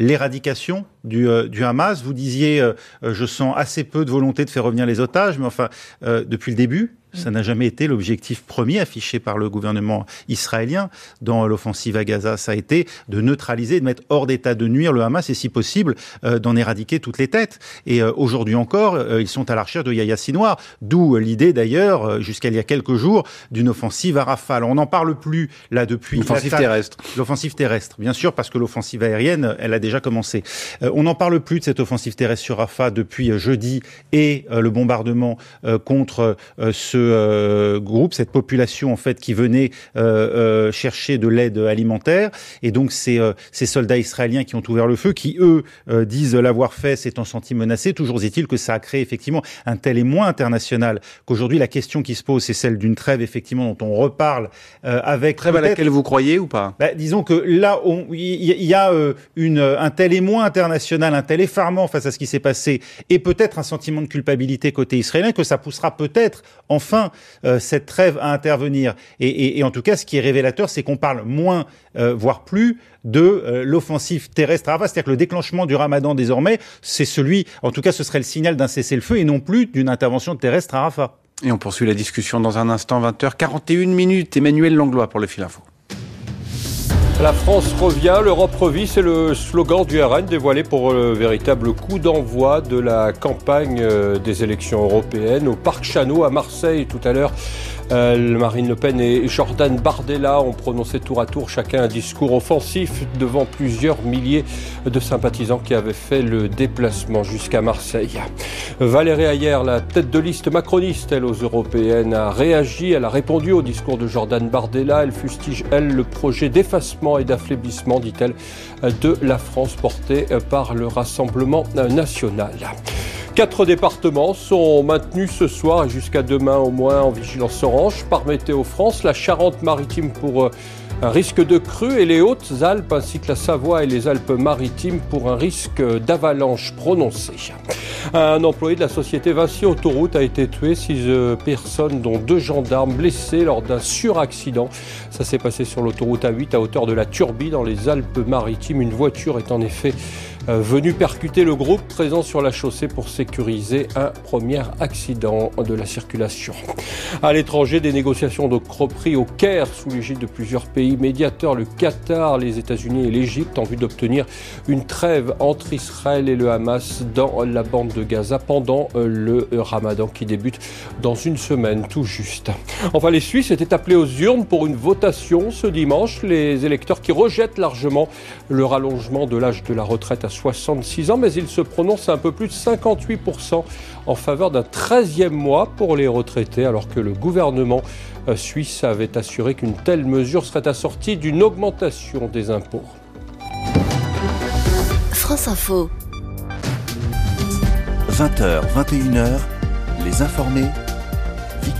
l'éradication du, euh, du, Hamas. Vous disiez, euh, euh, je sens assez peu de volonté de faire revenir les otages, mais enfin, depuis le début, ça n'a jamais été l'objectif premier affiché par le gouvernement israélien dans l'offensive à Gaza. Ça a été de neutraliser, de mettre hors d'état de nuire le Hamas et si possible d'en éradiquer toutes les têtes. Et aujourd'hui encore, ils sont à la recherche de Yahya Sinoir, d'où l'idée d'ailleurs, jusqu'à il y a quelques jours, d'une offensive à Rafale. On n'en parle plus là depuis. L'offensive terrestre. L'offensive terrestre, bien sûr, parce que l'offensive aérienne, elle a déjà commencé. Euh, on n'en parle plus de cette offensive terrestre sur Rafah depuis euh, jeudi et euh, le bombardement contre ce groupe, cette population en fait qui venait chercher de l'aide alimentaire. Et donc c'est ces soldats israéliens qui ont ouvert le feu, qui eux disent l'avoir fait, s'étant sentis menacés. Toujours est-il que ça a créé effectivement un tel émoi international qu'aujourd'hui la question qui se pose, c'est celle d'une trêve effectivement dont on reparle avec trêve à laquelle vous croyez ou pas? Bah, Disons que là, il y, a une un tel émoi international, un tel effarement face à ce qui s'est passé, et peut-être un sentiment de culpabilité côté israélien, que ça poussera peut-être enfin euh, cette trêve à intervenir. Et, en tout cas, ce qui est révélateur, c'est qu'on parle moins, euh, voire plus, de euh, l'offensive terrestre à Rafah. C'est-à-dire que le déclenchement du ramadan désormais, c'est celui, en tout cas, ce serait le signal d'un cessez-le-feu et non plus d'une intervention terrestre à Rafah. Et on poursuit la discussion dans un instant, 20h41 minutes. Emmanuel Langlois pour le fil info. La France revient, l'Europe revit, c'est le slogan du RN dévoilé pour le véritable coup d'envoi de la campagne euh, des élections européennes au Parc Chano à Marseille tout à l'heure. Euh, Marine Le Pen et Jordan Bardella ont prononcé tour à tour chacun un discours offensif devant plusieurs milliers de sympathisants qui avaient fait le déplacement jusqu'à Marseille. Valérie Ayer, la tête de liste macroniste, elle aux européennes, a réagi, elle a répondu au discours de Jordan Bardella, elle fustige, elle, le projet d'effacement et d'affaiblissement, dit-elle, de la France porté par le Rassemblement national. Quatre départements sont maintenus ce soir et jusqu'à demain au moins en vigilance orange par Météo France. La Charente-Maritime pour euh, un risque de crue et les Hautes-Alpes ainsi que la Savoie et les Alpes-Maritimes pour un risque d'avalanche prononcé. Un employé de la société Vinci Autoroute a été tué, six euh, personnes dont deux gendarmes blessés lors d'un suraccident. Ça s'est passé sur l'autoroute A8 à hauteur de la Turbie dans les Alpes-Maritimes. Une voiture est en effet venu percuter le groupe présent sur la chaussée pour sécuriser un premier accident de la circulation. À l'étranger, des négociations de croperie au Caire sous l'égide de plusieurs pays médiateurs, le Qatar, les États-Unis et l'Égypte, en vue d'obtenir une trêve entre Israël et le Hamas dans la bande de Gaza pendant le ramadan qui débute dans une semaine tout juste. Enfin, les Suisses étaient appelés aux urnes pour une votation ce dimanche. Les électeurs qui rejettent largement le rallongement de l'âge de la retraite à 66 ans, mais ils se prononcent à un peu plus de 58% en faveur d'un 13e mois pour les retraités, alors que le gouvernement euh, suisse avait assuré qu'une telle mesure serait assortie d'une augmentation des impôts. France Info. 20h, 21h, les informés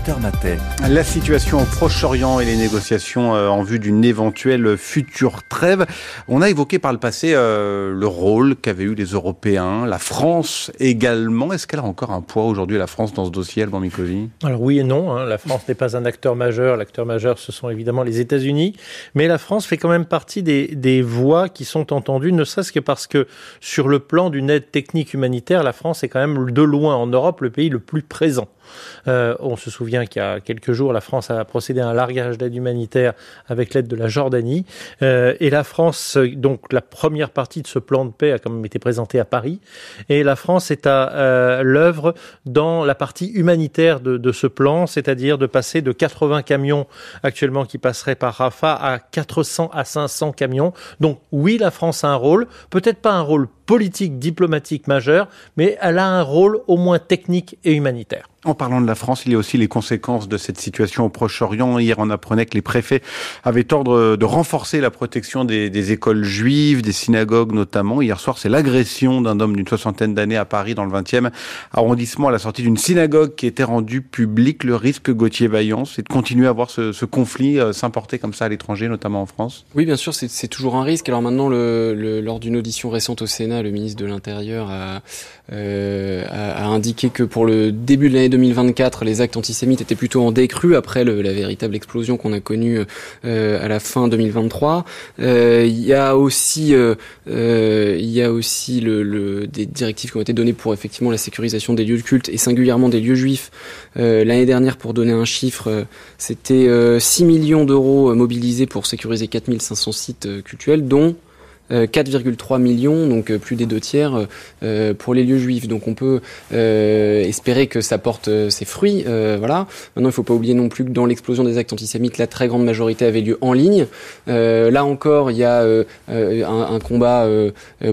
Victor Matet. La situation au Proche-Orient et les négociations euh, en vue d'une éventuelle future trêve. On a évoqué par le passé euh, le rôle qu'avaient eu les Européens, la France également. Est-ce qu'elle a encore un poids aujourd'hui, la France, dans ce dossier, Alban Mikovi Alors oui et non. Hein. La France n'est pas un acteur majeur. L'acteur majeur, ce sont évidemment les États-Unis. Mais la France fait quand même partie des, des voix qui sont entendues, ne serait-ce que parce que sur le plan d'une aide technique humanitaire, la France est quand même de loin en Europe le pays le plus présent. Euh, on se souvient qu'il y a quelques jours, la France a procédé à un largage d'aide humanitaire avec l'aide de la Jordanie. Euh, et la France, donc la première partie de ce plan de paix a quand même été présentée à Paris. Et la France est à euh, l'œuvre dans la partie humanitaire de, de ce plan, c'est-à-dire de passer de 80 camions actuellement qui passeraient par Rafah à 400 à 500 camions. Donc oui, la France a un rôle, peut-être pas un rôle politique, diplomatique majeur, mais elle a un rôle au moins technique et humanitaire. En parlant de la France, il y a aussi les conséquences de cette situation au Proche-Orient. Hier, on apprenait que les préfets avaient ordre de renforcer la protection des, des écoles juives, des synagogues notamment. Hier soir, c'est l'agression d'un homme d'une soixantaine d'années à Paris, dans le 20e arrondissement, à la sortie d'une synagogue qui était rendue publique. Le risque, Gauthier Vaillant, c'est de continuer à voir ce, ce conflit euh, s'importer comme ça à l'étranger, notamment en France? Oui, bien sûr, c'est toujours un risque. Alors maintenant, le, le, lors d'une audition récente au Sénat, le ministre de l'Intérieur a, euh, a, indiqué que pour le début de l'année 2024, les actes antisémites étaient plutôt en décrue après la véritable explosion qu'on a connue euh, à la fin 2023. Euh, il y a aussi, y a aussi des directives qui ont été données pour effectivement la sécurisation des lieux de culte et singulièrement des lieux juifs. L'année dernière, pour donner un chiffre, c'était 6 millions d'euros mobilisés pour sécuriser 4500 sites cultuels, dont 4,3 millions, donc plus des deux tiers euh, pour les lieux juifs. Donc on peut euh, espérer que ça porte ses fruits. Euh, voilà. Maintenant, il faut pas oublier non plus que dans l'explosion des actes antisémites, la très grande majorité avait lieu en ligne. là encore, il y a un, un, combat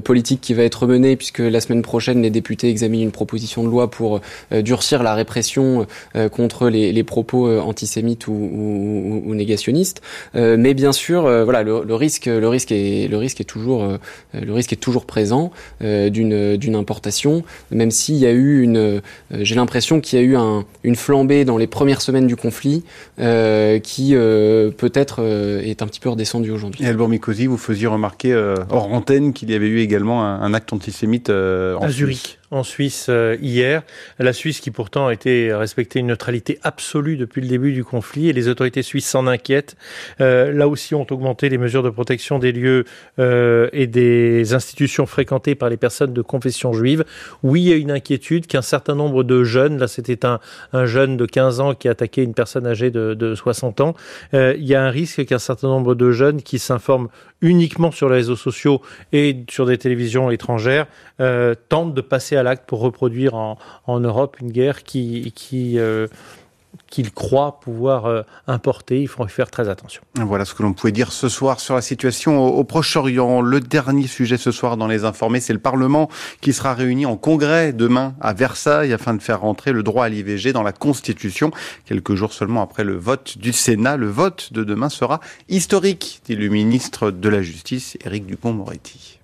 politique qui va être mené puisque la semaine prochaine, les députés examinent une proposition de loi pour durcir la répression contre les, les, propos antisémites ou, ou, ou négationnistes. mais bien sûr, voilà, le, le, risque, le risque est, le risque est toujours euh, le risque est toujours présent euh, d'une d'une importation, même s'il y a eu une, euh, j'ai l'impression qu'il y a eu un, une flambée dans les premières semaines du conflit qui peut-être est un petit peu redescendue aujourd'hui. Et Albert Mikosi, vous faisiez remarquer hors antenne qu'il y avait eu également un, un acte antisémite en à Zurich en Suisse euh, hier. La Suisse qui pourtant a été respectée une neutralité absolue depuis le début du conflit et les autorités suisses s'en inquiètent. Euh, là aussi ont augmenté les mesures de protection des lieux euh, et des institutions fréquentées par les personnes de confession juive. Oui, il y a une inquiétude qu'un certain nombre de jeunes, là c'était un, un, jeune de 15 ans qui a attaqué une personne âgée de, de 60 ans, il y a un risque qu'un certain nombre de jeunes qui s'informent uniquement sur les réseaux sociaux et sur des télévisions étrangères tentent de passer l'acte pour reproduire en, en, Europe une guerre qui, qui euh, qu'ils croient pouvoir euh, importer. Il faut y faire très attention. Voilà ce que l'on pouvait dire ce soir sur la situation au, au Proche-Orient. Le dernier sujet ce soir dans les informés, c'est le Parlement qui sera réuni en congrès demain à Versailles afin de faire rentrer le droit à l'IVG dans la Constitution. Quelques jours seulement après le vote du Sénat, le vote de demain sera historique, dit le ministre de la Justice, Éric Dupont-Moretti.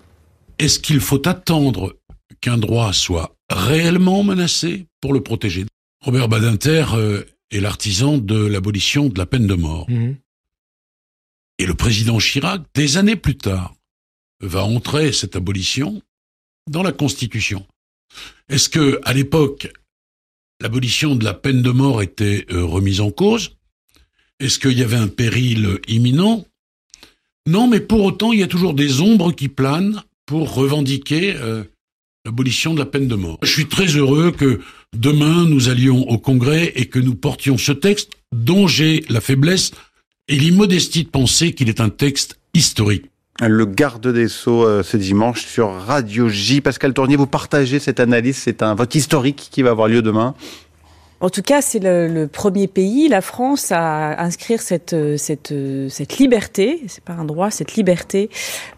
Est-ce qu'il faut attendre qu'un droit soit réellement menacé pour le protéger Robert Badinter euh, est l'artisan de l'abolition de la peine de mort. Mmh. Et le président Chirac, des années plus tard, va entrer cette abolition dans la Constitution. Est-ce que, à l'époque, l'abolition de la peine de mort était euh, remise en cause? Est-ce qu'il y avait un péril imminent? Non, mais pour autant, il y a toujours des ombres qui planent pour revendiquer l'abolition de la peine de mort. Je suis très heureux que demain nous allions au Congrès et que nous portions ce texte dont j'ai la faiblesse et l'immodestie de penser qu'il est un texte historique. Le garde des Sceaux ce dimanche sur Radio J. Pascal Tournier, vous partagez cette analyse, c'est un vote historique qui va avoir lieu demain. En tout cas, c'est le, le, premier pays, la France, à inscrire cette, cette, cette liberté, c'est pas un droit, cette liberté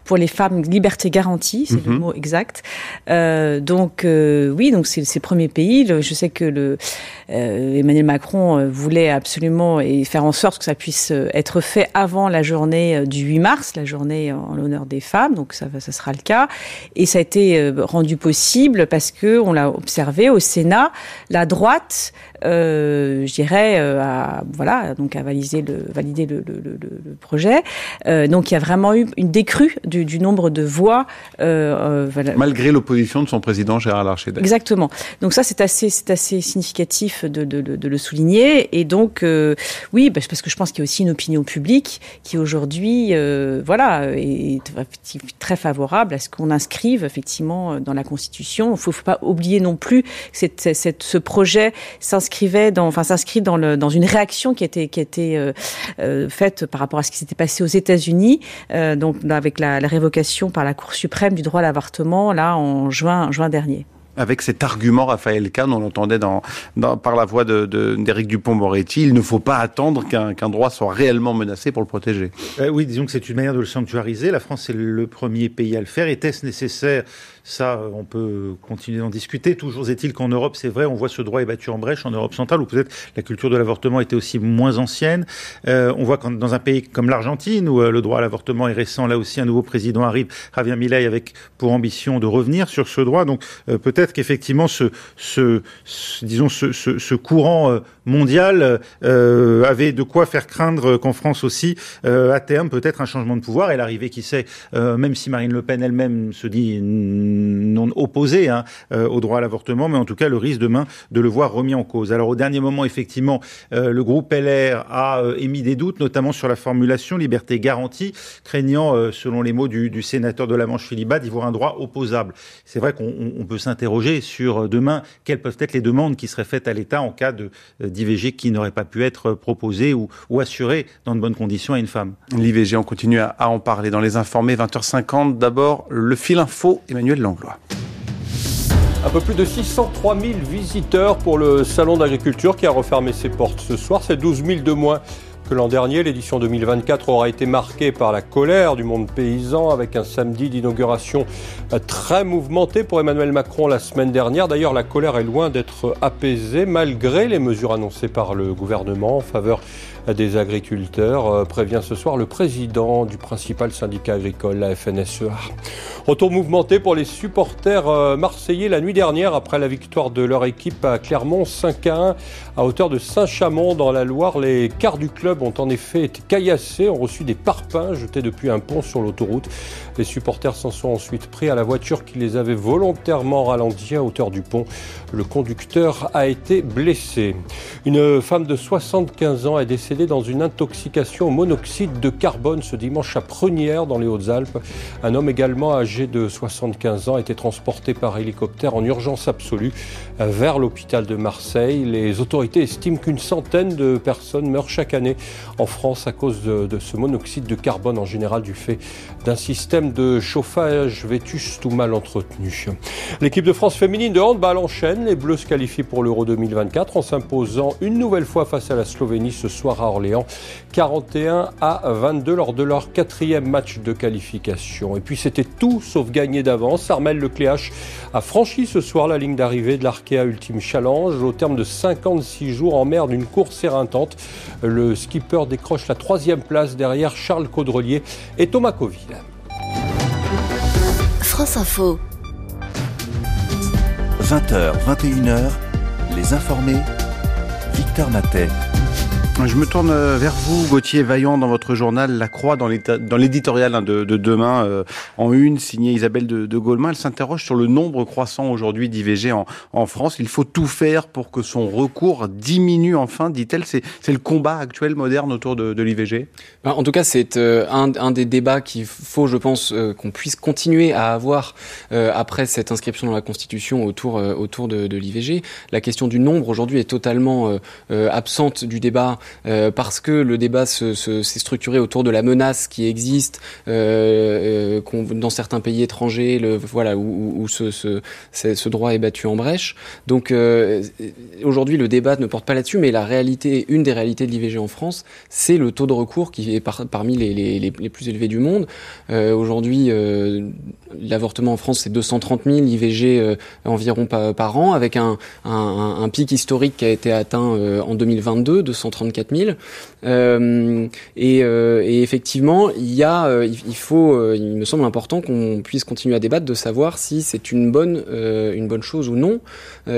pour les femmes, liberté garantie, c'est le Mhm. mot exact. Euh, donc euh, oui, donc c'est le premier pays. Je sais que le euh, Emmanuel Macron euh, voulait absolument et faire en sorte que ça puisse euh, être fait avant la journée euh, du 8 mars, la journée en l'honneur des femmes. Donc ça, ça sera le cas. Et ça a été rendu possible parce que on l'a observé au Sénat, la droite, euh, je dirais, euh, a, voilà, donc a validé le, validé le, le, le, le projet. Euh, donc il y a vraiment eu une décrue du, du nombre de voix. Euh, euh, voilà. Malgré l'opposition de son président Gérard Larcher. Exactement. Donc ça, c'est assez, c'est assez significatif de, de, de, de le souligner. Et donc, euh, oui, bah, parce que je pense qu'il y a aussi une opinion publique qui aujourd'hui, euh, voilà, est très favorable à ce qu'on inscrive effectivement dans la Constitution. Il faut, faut pas oublier non plus que cette, cette, ce projet s'inscrivait dans, enfin, s'inscrit dans, le, dans une réaction qui était, qui était euh, euh, faite par rapport à ce qui s'était passé aux États-Unis, euh, donc avec la, la révocation par la Cour suprême du droit à l'avortement là en juin, juin dernier avec cet argument, Raphaël Kahn, on l'entendait dans, dans, par la voix d'Éric de, de, Dupont-Moretti, il ne faut pas attendre qu'un qu droit soit réellement menacé pour le protéger. Euh, oui, disons que c'est une manière de le sanctuariser. La France est le premier pays à le faire. Était-ce nécessaire ça, on peut continuer d'en discuter. Toujours est-il qu'en Europe, c'est vrai, on voit ce droit est battu en brèche en Europe centrale, où peut-être la culture de l'avortement était aussi moins ancienne. Euh, on voit quand dans un pays comme l'Argentine, où euh, le droit à l'avortement est récent, là aussi un nouveau président arrive, Javier Milei, avec pour ambition de revenir sur ce droit. Donc euh, peut-être qu'effectivement, ce, disons, ce, courant mondial avait de quoi faire craindre qu'en France aussi, à terme, peut-être un changement de pouvoir et l'arrivée, qui sait, même si Marine Le Pen elle-même se dit non opposé hein, euh, au droit à l'avortement, mais en tout cas le risque demain de le voir remis en cause. Alors au dernier moment, effectivement, euh, le groupe LR a euh, émis des doutes, notamment sur la formulation liberté garantie, craignant, selon les mots du, sénateur de la Manche Philibat, d'y voir un droit opposable. C'est vrai qu'on peut s'interroger sur demain quelles peuvent être les demandes qui seraient faites à l'État en cas d'IVG qui n'aurait pas pu être proposée ou, ou assurée dans de bonnes conditions à une femme. L'IVG, on continue à, à en parler dans les informés 20h50. D'abord, le fil info, Emmanuel Un peu plus de 603 000 visiteurs pour le Salon d'agriculture qui a refermé ses portes ce soir. C'est 12 000 de moins que l'an dernier. L'édition 2024 aura été marquée par la colère du monde paysan avec un samedi d'inauguration très mouvementé pour Emmanuel Macron la semaine dernière. D'ailleurs, la colère est loin d'être apaisée malgré les mesures annoncées par le gouvernement en faveur des agriculteurs, euh, prévient ce soir le président du principal syndicat agricole, la FNSEA. Retour mouvementé pour les supporters euh, marseillais la nuit dernière après la victoire de leur équipe à Clermont 5 à 1 à hauteur de Saint-Chamond dans la Loire. Les quarts du club ont en effet été caillassés, ont reçu des parpaings jetés depuis un pont sur l'autoroute. Les supporters s'en sont ensuite pris à la voiture qui les avait volontairement ralentis à hauteur du pont. Le conducteur a été blessé. Une femme de 75 ans est décédée dans une intoxication au monoxyde de carbone ce dimanche à Prunières dans les Hautes-Alpes. Un homme également âgé de 75 ans a été transporté par hélicoptère en urgence absolue vers l'hôpital de Marseille. Les autorités estiment qu'une centaine de personnes meurent chaque année en France à cause de, de ce monoxyde de carbone en général du fait d'un système de chauffage vétuste ou mal entretenu. L'équipe de France féminine de handball enchaîne. Les Bleus se qualifient pour l'Euro 2024 en s'imposant une nouvelle fois face à la Slovénie ce soir à Orléans, 41 à 22 lors de leur quatrième match de qualification. Et puis c'était tout sauf gagné d'avance. Armel Lecléache a franchi ce soir la ligne d'arrivée de l'Arkea Ultime Challenge au terme de 56 jours en mer d'une course éreintante. Le skipper décroche la troisième place derrière Charles Caudrelier et Thomas Coville. France Info. 20h, 21h, les informés. Victor Matet. Je me tourne euh, vers vous, Gauthier Vaillant, dans votre journal La Croix, dans l'éditorial hein, de, demain, euh, en une, signé Isabelle de, de. Elle s'interroge sur le nombre croissant aujourd'hui d'IVG en, en, France. Il faut tout faire pour que son recours diminue enfin, dit-elle. C'est le combat actuel, moderne, autour de, de l'IVG ben, En tout cas, c'est euh, un, un, des débats qu'il faut, je pense, qu'on puisse continuer à avoir après cette inscription dans la Constitution autour, autour de, de l'IVG. La question du nombre, aujourd'hui, est totalement absente du débat euh, parce que le débat s'est structuré autour de la menace qui existe euh, euh dans certains pays étrangers, le, voilà, où, où ce, ce, ce, droit est battu en brèche. Donc euh, aujourd'hui, le débat ne porte pas là-dessus, mais la réalité, une des réalités de l'IVG en France, c'est le taux de recours qui est par, parmi les, les, les, plus élevés du monde. aujourd'hui, l'avortement en France, c'est 230 000 IVG environ par, par, an, avec un, un, un, pic historique qui a été atteint en 2022, 234 4000. Euh, et, euh, et, effectivement, il y a, euh, il, faut, il me semble important qu'on puisse continuer à débattre de savoir si c'est une bonne, une bonne chose ou non,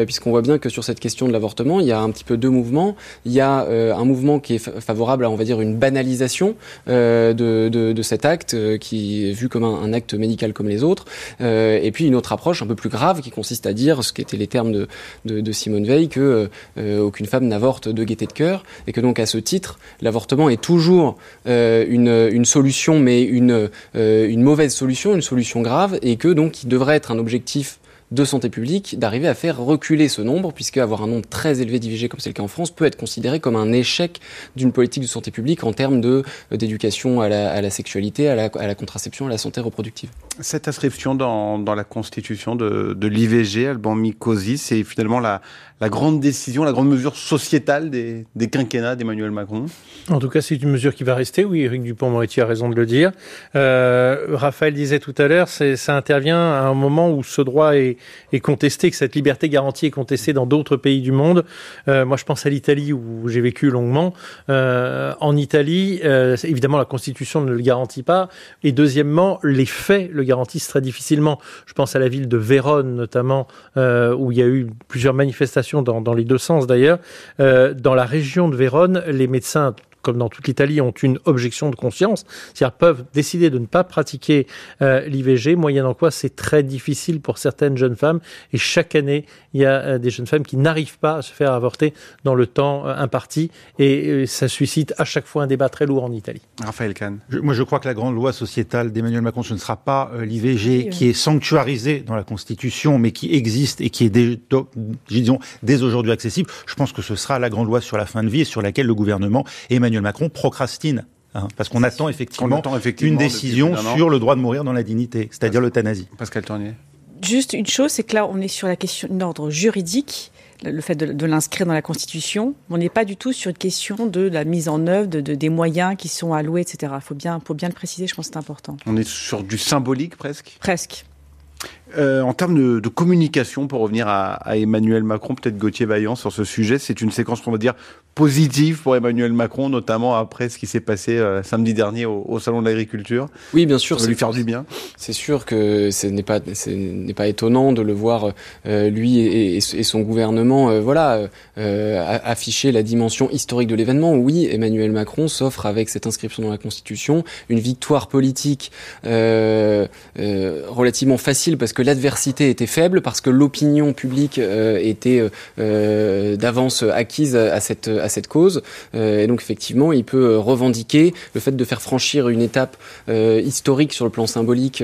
puisqu'on voit bien que sur cette question de l'avortement, il y a un petit peu deux mouvements. Il y a un mouvement qui est favorable à, on va dire, une banalisation de, cet acte qui est vu comme un, acte médical comme les autres, et puis une autre approche un peu plus grave qui consiste à dire, ce qui étaient les termes de Simone Veil, que aucune femme n'avorte de gaieté de cœur, et que donc à ce titre, l'avortement est toujours euh, une, solution, mais une, euh, une mauvaise solution, une solution grave, et que donc il devrait être un objectif de santé publique d'arriver à faire reculer ce nombre, puisque avoir un nombre très élevé d'IVG comme c'est le cas en France peut être considéré comme un échec d'une politique de santé publique en termes euh, d'éducation à la, sexualité, à la, contraception, à la santé reproductive. Cette inscription dans, la constitution de, l'IVG, Alban Mikosi, c'est finalement la, grande décision, la grande mesure sociétale des, quinquennats d'Emmanuel Macron En tout cas, c'est une mesure qui va rester, oui, Éric Dupont-Moretti a raison de le dire. Euh, Raphaël disait tout à l'heure, ça intervient à un moment où ce droit est, est contesté, que cette liberté garantie est contestée dans d'autres pays du monde. Euh, moi, je pense à l'Italie où j'ai vécu longuement. Euh, en Italie, évidemment, la Constitution ne le garantit pas. Et deuxièmement, les faits le garantissent très difficilement. Je pense à la ville de Vérone, notamment, euh, où il y a eu plusieurs manifestations dans, les deux sens d'ailleurs. Euh, dans la région de Vérone, les médecins comme dans toute l'Italie, ont une objection de conscience, c'est-à-dire peuvent décider de ne pas pratiquer euh, l'IVG, moyennant quoi c'est très difficile pour certaines jeunes femmes. Et chaque année, il y a euh, des jeunes femmes qui n'arrivent pas à se faire avorter dans le temps euh, imparti. Et ça suscite à chaque fois un débat très lourd en Italie. Raphaël Kahn. moi, je crois que la grande loi sociétale d'Emmanuel Macron, ce ne sera pas l'IVG qui est sanctuarisée dans la Constitution, mais qui existe et qui est dès, disons, dès aujourd'hui accessible. Je pense que ce sera la grande loi sur la fin de vie et sur laquelle le gouvernement Emmanuel Emmanuel Macron procrastine. Hein, parce qu'on attend, effectivement une décision sur le droit de mourir dans la dignité, c'est-à-dire l'euthanasie. Pascal Tournier. Juste une chose, c'est que là, on est sur la question d'ordre juridique, le fait de, l'inscrire dans la Constitution. On n'est pas du tout sur une question de la mise en œuvre, de, des moyens qui sont alloués, etc. Il faut bien, faut bien le préciser, je pense que c'est important. On est sur du symbolique presque? Presque. Euh, en termes de, communication, pour revenir à, à Emmanuel Macron, peut-être Gauthier Vaillant sur ce sujet, c'est une séquence qu'on va dire positive pour Emmanuel Macron, notamment après ce qui s'est passé euh, samedi dernier au, au Salon de l'Agriculture. Oui, bien sûr. Ça va lui faire du bien. C'est sûr que ce n'est pas, ce n'est pas étonnant de le voir, euh, lui et, et, son gouvernement, voilà, afficher la dimension historique de l'événement. Oui, Emmanuel Macron s'offre avec cette inscription dans la Constitution une victoire politique relativement facile parce que que l'adversité était faible, parce que l'opinion publique euh, était euh, euh, d'avance acquise à cette, à cette cause. et donc effectivement, il peut revendiquer le fait de faire franchir une étape historique sur le plan symbolique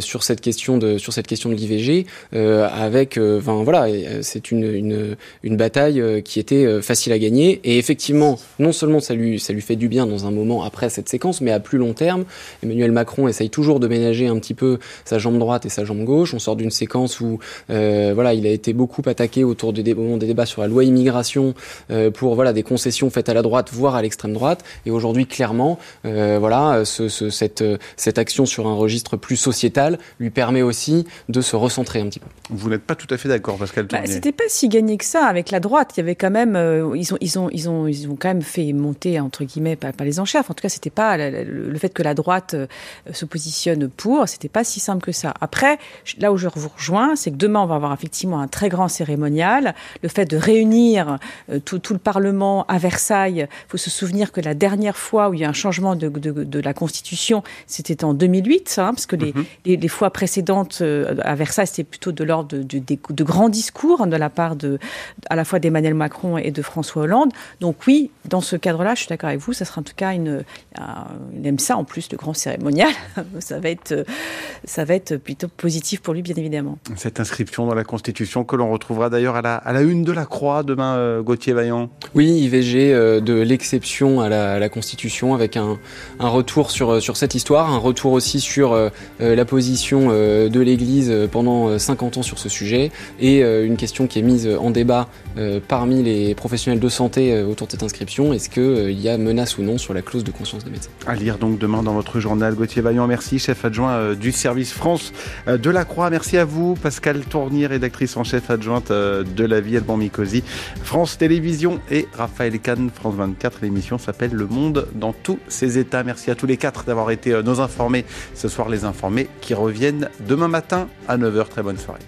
sur cette question de sur cette question de l'IVG avec enfin voilà c'est une, une, une bataille qui était facile à gagner et effectivement non seulement ça lui ça lui fait du bien dans un moment après cette séquence mais à plus long terme Emmanuel Macron essaye toujours de ménager un petit peu sa jambe droite et sa jambe gauche. On sort d'une séquence où euh, voilà, il a été beaucoup attaqué autour des, moment des débats sur la loi immigration euh, pour voilà des concessions faites à la droite, voire à l'extrême droite. Et aujourd'hui, clairement, euh, voilà, ce, ce, cette, cette action sur un registre plus sociétal lui permet aussi de se recentrer un petit peu. Vous n'êtes pas tout à fait d'accord, Pascal bah, C'était pas si gagné que ça avec la droite. Il y avait quand même, ils ont, ils ont, ils ont, ils ont quand même fait monter entre guillemets, pas, pas les enchères. en tout cas, c'était pas le, le, fait que la droite se positionne pour. C'était pas si simple que ça. Après, là où je vous rejoins, c'est que demain, on va avoir effectivement un très grand cérémonial. Le fait de réunir euh, tout, tout, le Parlement à Versailles, il faut se souvenir que la dernière fois où il y a un changement de, de, de la Constitution, c'était en 2008, hein, parce que les, mhm. les, les, fois précédentes euh, à Versailles, c'était plutôt de l'ordre de, de, grands discours de la part de, à la fois d'Emmanuel Macron et de François Hollande. Donc oui, dans ce cadre-là, je suis d'accord avec vous, ça sera en tout cas une, il aime ça en plus, le grand cérémonial. [laughs] ça va être, ça va être plutôt positif pour lui, bien évidemment. Cette inscription dans la Constitution que l'on retrouvera d'ailleurs à la, à la une de la Croix demain, euh, Gauthier Vaillant. Oui, IVG euh, de l'exception à la, à la, Constitution avec un, un, retour sur, euh, sur cette histoire, un retour aussi sur la position de l'Église pendant 50 ans sur ce sujet et une question qui est mise en débat parmi les professionnels de santé autour de cette inscription. Est-ce qu'il y a menace ou non sur la clause de conscience des médecins? À lire donc demain dans votre journal. Gauthier Vaillant, merci, chef adjoint du service France de la Croix. Merci à vous, Pascal Tournier, rédactrice en chef adjointe de la vie, Alban Mikosi, France Télévisions et Raphaël Kahn, France 24. L'émission s'appelle Le Monde dans tous ses états. Merci à tous les quatre d'avoir été nos informés ce soir, les informés qui reviennent demain matin à 9h. Très bonne soirée.